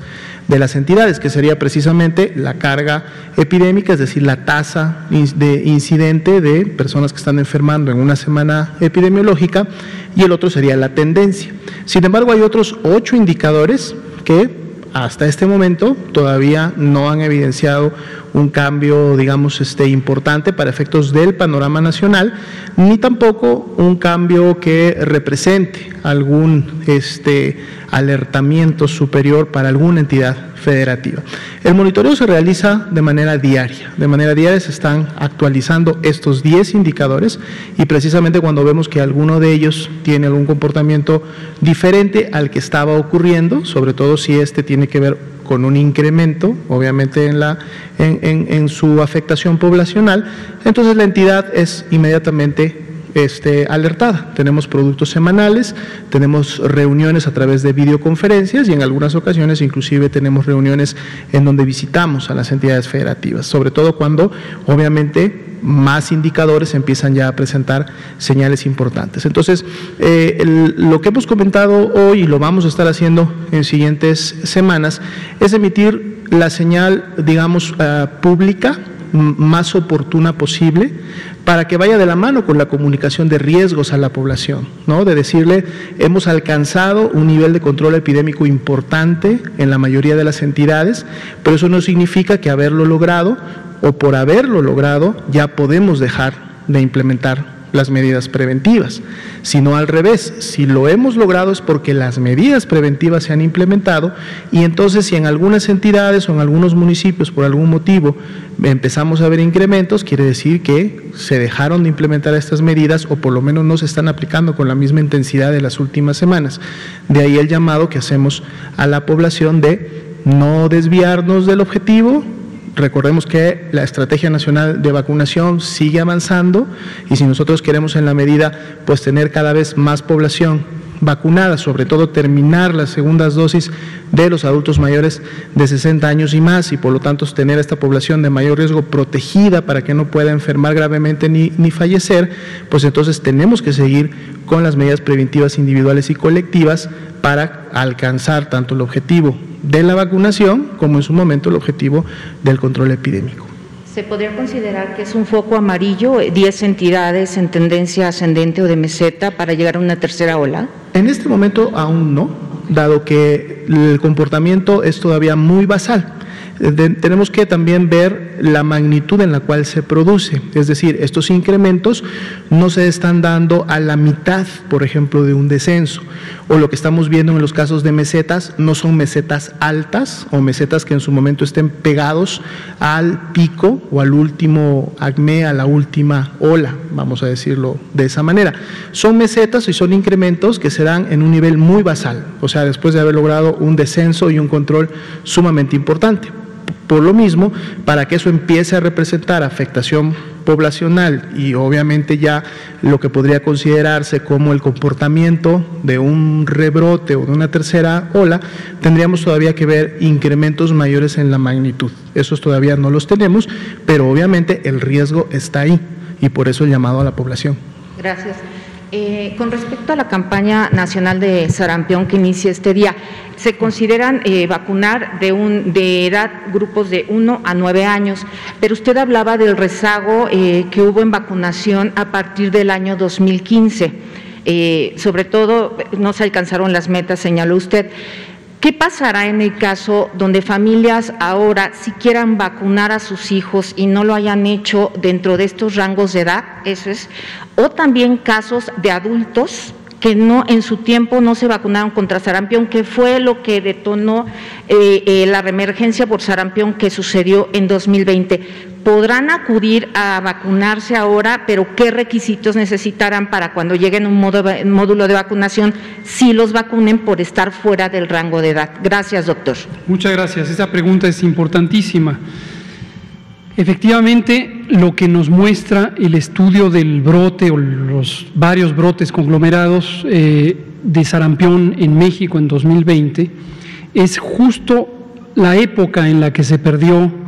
de las entidades, que sería precisamente la carga epidémica, es decir, la tasa de incidente de personas que están enfermando en una semana epidemiológica, y el otro sería la tendencia. Sin embargo, hay otros ocho indicadores que hasta este momento todavía no han evidenciado un cambio, digamos, este, importante para efectos del panorama nacional, ni tampoco un cambio que represente algún este, alertamiento superior para alguna entidad federativa. El monitoreo se realiza de manera diaria. De manera diaria se están actualizando estos 10 indicadores y precisamente cuando vemos que alguno de ellos tiene algún comportamiento diferente al que estaba ocurriendo, sobre todo si este tiene que ver con un incremento, obviamente en, la, en, en su afectación poblacional, entonces la entidad es inmediatamente este, alertada. Tenemos productos semanales, tenemos reuniones a través de videoconferencias y en algunas ocasiones inclusive tenemos reuniones en donde visitamos a las entidades federativas, sobre todo cuando obviamente más indicadores empiezan ya a presentar señales importantes. Entonces, eh, lo que hemos comentado hoy y lo vamos a estar haciendo en siguientes semanas es emitir la señal, digamos, eh, pública más oportuna posible para que vaya de la mano con la comunicación de riesgos a la población, ¿no? De decirle, hemos alcanzado un nivel de control epidémico importante en la mayoría de las entidades, pero eso no significa que haberlo logrado o por haberlo logrado ya podemos dejar de implementar las medidas preventivas, sino al revés, si lo hemos logrado es porque las medidas preventivas se han implementado y entonces si en algunas entidades o en algunos municipios por algún motivo empezamos a ver incrementos, quiere decir que se dejaron de implementar estas medidas o por lo menos no se están aplicando con la misma intensidad de las últimas semanas. De ahí el llamado que hacemos a la población de no desviarnos del objetivo, Recordemos que la Estrategia Nacional de Vacunación sigue avanzando y si nosotros queremos en la medida pues tener cada vez más población vacunadas, sobre todo terminar las segundas dosis de los adultos mayores de 60 años y más y por lo tanto tener a esta población de mayor riesgo protegida para que no pueda enfermar gravemente ni, ni fallecer, pues entonces tenemos que seguir con las medidas preventivas individuales y colectivas para alcanzar tanto el objetivo de la vacunación como en su momento el objetivo del control epidémico. ¿Se podría considerar que es un foco amarillo, 10 entidades en tendencia ascendente o de meseta para llegar a una tercera ola? En este momento aún no, dado que el comportamiento es todavía muy basal tenemos que también ver la magnitud en la cual se produce. Es decir, estos incrementos no se están dando a la mitad, por ejemplo, de un descenso. O lo que estamos viendo en los casos de mesetas no son mesetas altas o mesetas que en su momento estén pegados al pico o al último acme, a la última ola, vamos a decirlo de esa manera. Son mesetas y son incrementos que se dan en un nivel muy basal, o sea, después de haber logrado un descenso y un control sumamente importante. Por lo mismo, para que eso empiece a representar afectación poblacional y obviamente ya lo que podría considerarse como el comportamiento de un rebrote o de una tercera ola, tendríamos todavía que ver incrementos mayores en la magnitud. Esos todavía no los tenemos, pero obviamente el riesgo está ahí y por eso el llamado a la población. Gracias. Eh, con respecto a la campaña nacional de sarampión que inicia este día, se consideran eh, vacunar de, un, de edad grupos de 1 a 9 años, pero usted hablaba del rezago eh, que hubo en vacunación a partir del año 2015. sobre todo, no se alcanzaron las metas, señaló usted. ¿Qué pasará en el caso donde familias ahora si quieran vacunar a sus hijos y no lo hayan hecho dentro de estos rangos de edad? Eso es. O también casos de adultos que no en su tiempo no se vacunaron contra sarampión, que fue lo que detonó eh, eh, la reemergencia por sarampión que sucedió en 2020 podrán acudir a vacunarse ahora, pero ¿qué requisitos necesitarán para cuando lleguen a un módulo de vacunación si los vacunen por estar fuera del rango de edad? Gracias, doctor. Muchas gracias. Esa pregunta es importantísima. Efectivamente, lo que nos muestra el estudio del brote o los varios brotes conglomerados eh, de sarampión en México en 2020 es justo la época en la que se perdió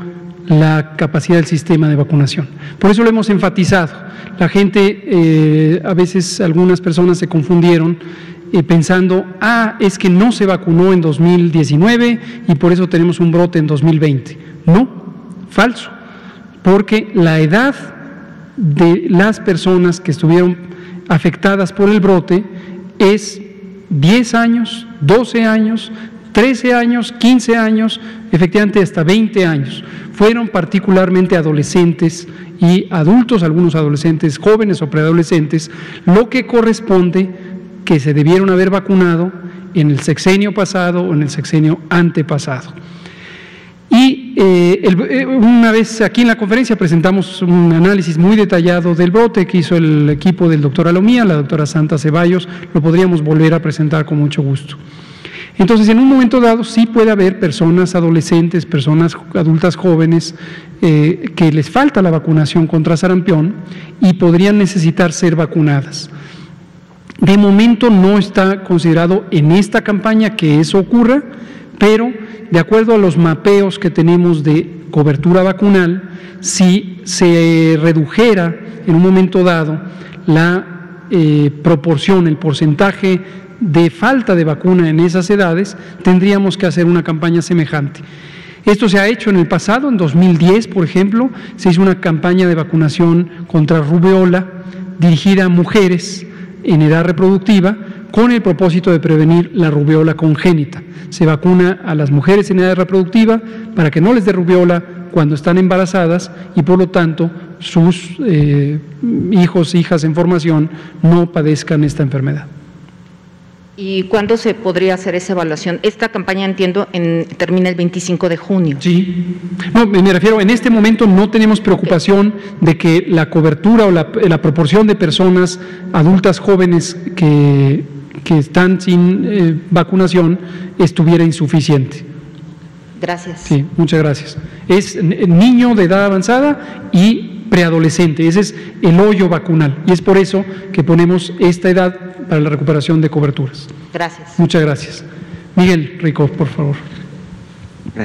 la capacidad del sistema de vacunación. Por eso lo hemos enfatizado. La gente, eh, a veces algunas personas se confundieron eh, pensando, ah, es que no se vacunó en 2019 y por eso tenemos un brote en 2020. No, falso, porque la edad de las personas que estuvieron afectadas por el brote es 10 años, 12 años, 13 años, 15 años, efectivamente hasta 20 años. Fueron particularmente adolescentes y adultos, algunos adolescentes jóvenes o preadolescentes, lo que corresponde que se debieron haber vacunado en el sexenio pasado o en el sexenio antepasado. Y eh, eh, una vez aquí en la conferencia presentamos un análisis muy detallado del brote que hizo el equipo del doctor Alomía, la doctora Santa Ceballos, lo podríamos volver a presentar con mucho gusto. Entonces, en un momento dado sí puede haber personas adolescentes, personas adultas jóvenes eh, que les falta la vacunación contra sarampión y podrían necesitar ser vacunadas. De momento no está considerado en esta campaña que eso ocurra, pero de acuerdo a los mapeos que tenemos de cobertura vacunal, si se redujera en un momento dado la eh, proporción, el porcentaje de falta de vacuna en esas edades, tendríamos que hacer una campaña semejante. Esto se ha hecho en el pasado, en 2010, por ejemplo, se hizo una campaña de vacunación contra rubiola dirigida a mujeres en edad reproductiva con el propósito de prevenir la rubiola congénita. Se vacuna a las mujeres en edad reproductiva para que no les dé rubiola cuando están embarazadas y por lo tanto sus eh, hijos, hijas en formación no padezcan esta enfermedad. ¿Y cuándo se podría hacer esa evaluación? Esta campaña, entiendo, en, termina el 25 de junio. Sí. No, me refiero, en este momento no tenemos preocupación de que la cobertura o la, proporción de personas adultas jóvenes que, están sin eh, vacunación estuviera insuficiente. Gracias. Sí, muchas gracias. Es niño de edad avanzada y preadolescente. Ese es el hoyo vacunal y es por eso que ponemos esta edad para la recuperación de coberturas. Gracias. Muchas gracias. Miguel Rico, por favor.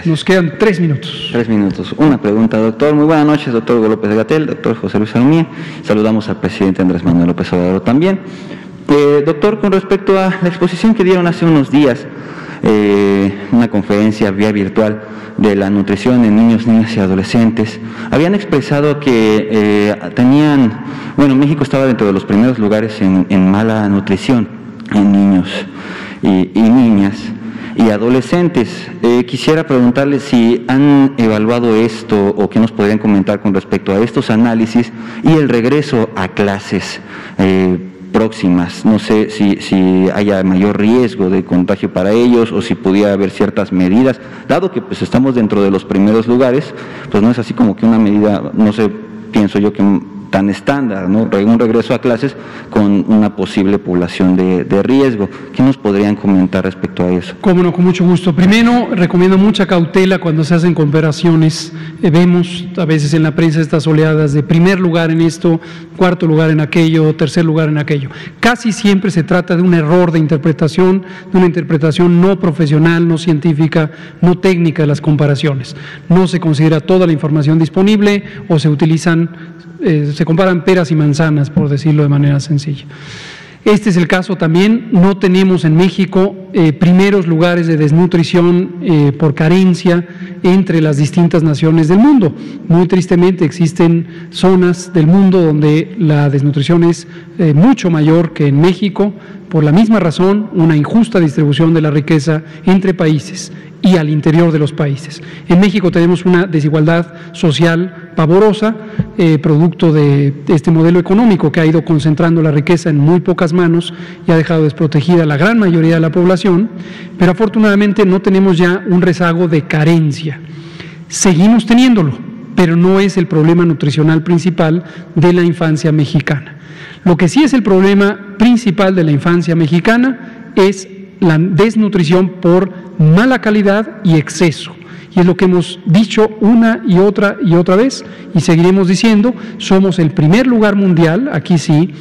Nos quedan tres minutos. Tres minutos. Una pregunta, doctor. Muy buenas noches, doctor Hugo López de Gatel, doctor José Luis Almía. Saludamos al presidente Andrés Manuel López Obrador también. Eh, doctor, con respecto a la exposición que dieron hace unos días, eh, una conferencia vía virtual de la nutrición en niños, niñas y adolescentes, habían expresado que eh, tenían, bueno, México estaba dentro de los primeros lugares en, mala nutrición en niños y, niñas y adolescentes. Eh, quisiera preguntarles si han evaluado esto o qué nos podrían comentar con respecto a estos análisis y el regreso a clases próximas. No sé si, si haya mayor riesgo de contagio para ellos o si pudiera haber ciertas medidas. Dado que pues estamos dentro de los primeros lugares, pues no es así como que una medida, no sé, pienso yo que tan estándar, ¿no? un regreso a clases con una posible población de, riesgo. ¿Qué nos podrían comentar respecto a eso? Cómo no, con mucho gusto. Primero, recomiendo mucha cautela cuando se hacen comparaciones. Eh, vemos a veces en la prensa estas oleadas de primer lugar en esto, cuarto lugar en aquello, tercer lugar en aquello. Casi siempre se trata de un error de interpretación, de una interpretación no profesional, no científica, no técnica de las comparaciones. No se considera toda la información disponible o se utilizan eh, se comparan peras y manzanas, por decirlo de manera sencilla. Este es el caso también, no tenemos en México eh, primeros lugares de desnutrición eh, por carencia entre las distintas naciones del mundo. Muy tristemente existen zonas del mundo donde la desnutrición es mucho mayor que en México, por la misma razón, una injusta distribución de la riqueza entre países y al interior de los países. En México tenemos una desigualdad social pavorosa, eh, producto de este modelo económico que ha ido concentrando la riqueza en muy pocas manos y ha dejado desprotegida a la gran mayoría de la población, pero afortunadamente no tenemos ya un rezago de carencia. Seguimos teniéndolo, pero no es el problema nutricional principal de la infancia mexicana. Lo que sí es el problema principal de la infancia mexicana es la desnutrición por mala calidad y exceso. Y es lo que hemos dicho una y otra y otra vez y seguiremos diciendo, somos el primer lugar mundial, aquí sí,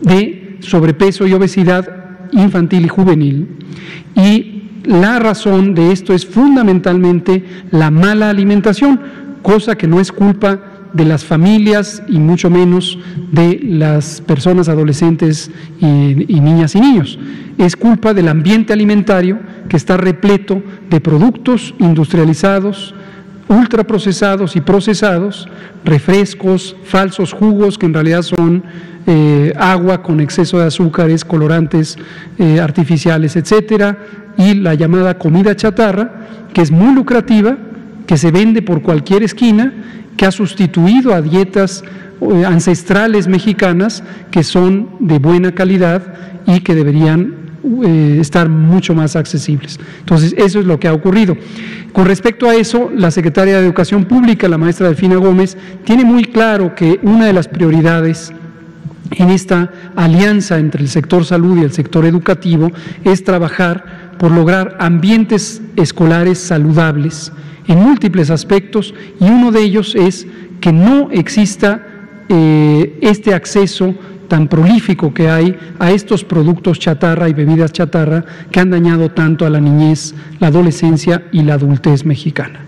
de sobrepeso y obesidad infantil y juvenil. Y la razón de esto es fundamentalmente la mala alimentación, cosa que no es culpa de las familias y mucho menos de las personas adolescentes y, niñas y niños. Es culpa del ambiente alimentario que está repleto de productos industrializados, ultraprocesados y procesados, refrescos, falsos jugos que en realidad son eh, agua con exceso de azúcares, colorantes eh, artificiales, etcétera, y la llamada comida chatarra, que es muy lucrativa, que se vende por cualquier esquina que ha sustituido a dietas eh, ancestrales mexicanas que son de buena calidad y que deberían eh, estar mucho más accesibles. Entonces, eso es lo que ha ocurrido. Con respecto a eso, la secretaria de Educación Pública, la maestra Delfina Gómez, tiene muy claro que una de las prioridades en esta alianza entre el sector salud y el sector educativo es trabajar por lograr ambientes escolares saludables en múltiples aspectos y uno de ellos es que no exista eh, este acceso tan prolífico que hay a estos productos chatarra y bebidas chatarra que han dañado tanto a la niñez, la adolescencia y la adultez mexicana.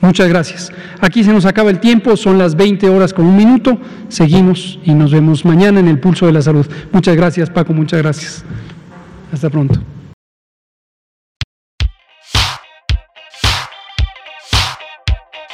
Muchas gracias. Aquí se nos acaba el tiempo, son las 20 horas con un minuto. Seguimos y nos vemos mañana en el Pulso de la Salud. Muchas gracias, Paco, muchas gracias. Hasta pronto.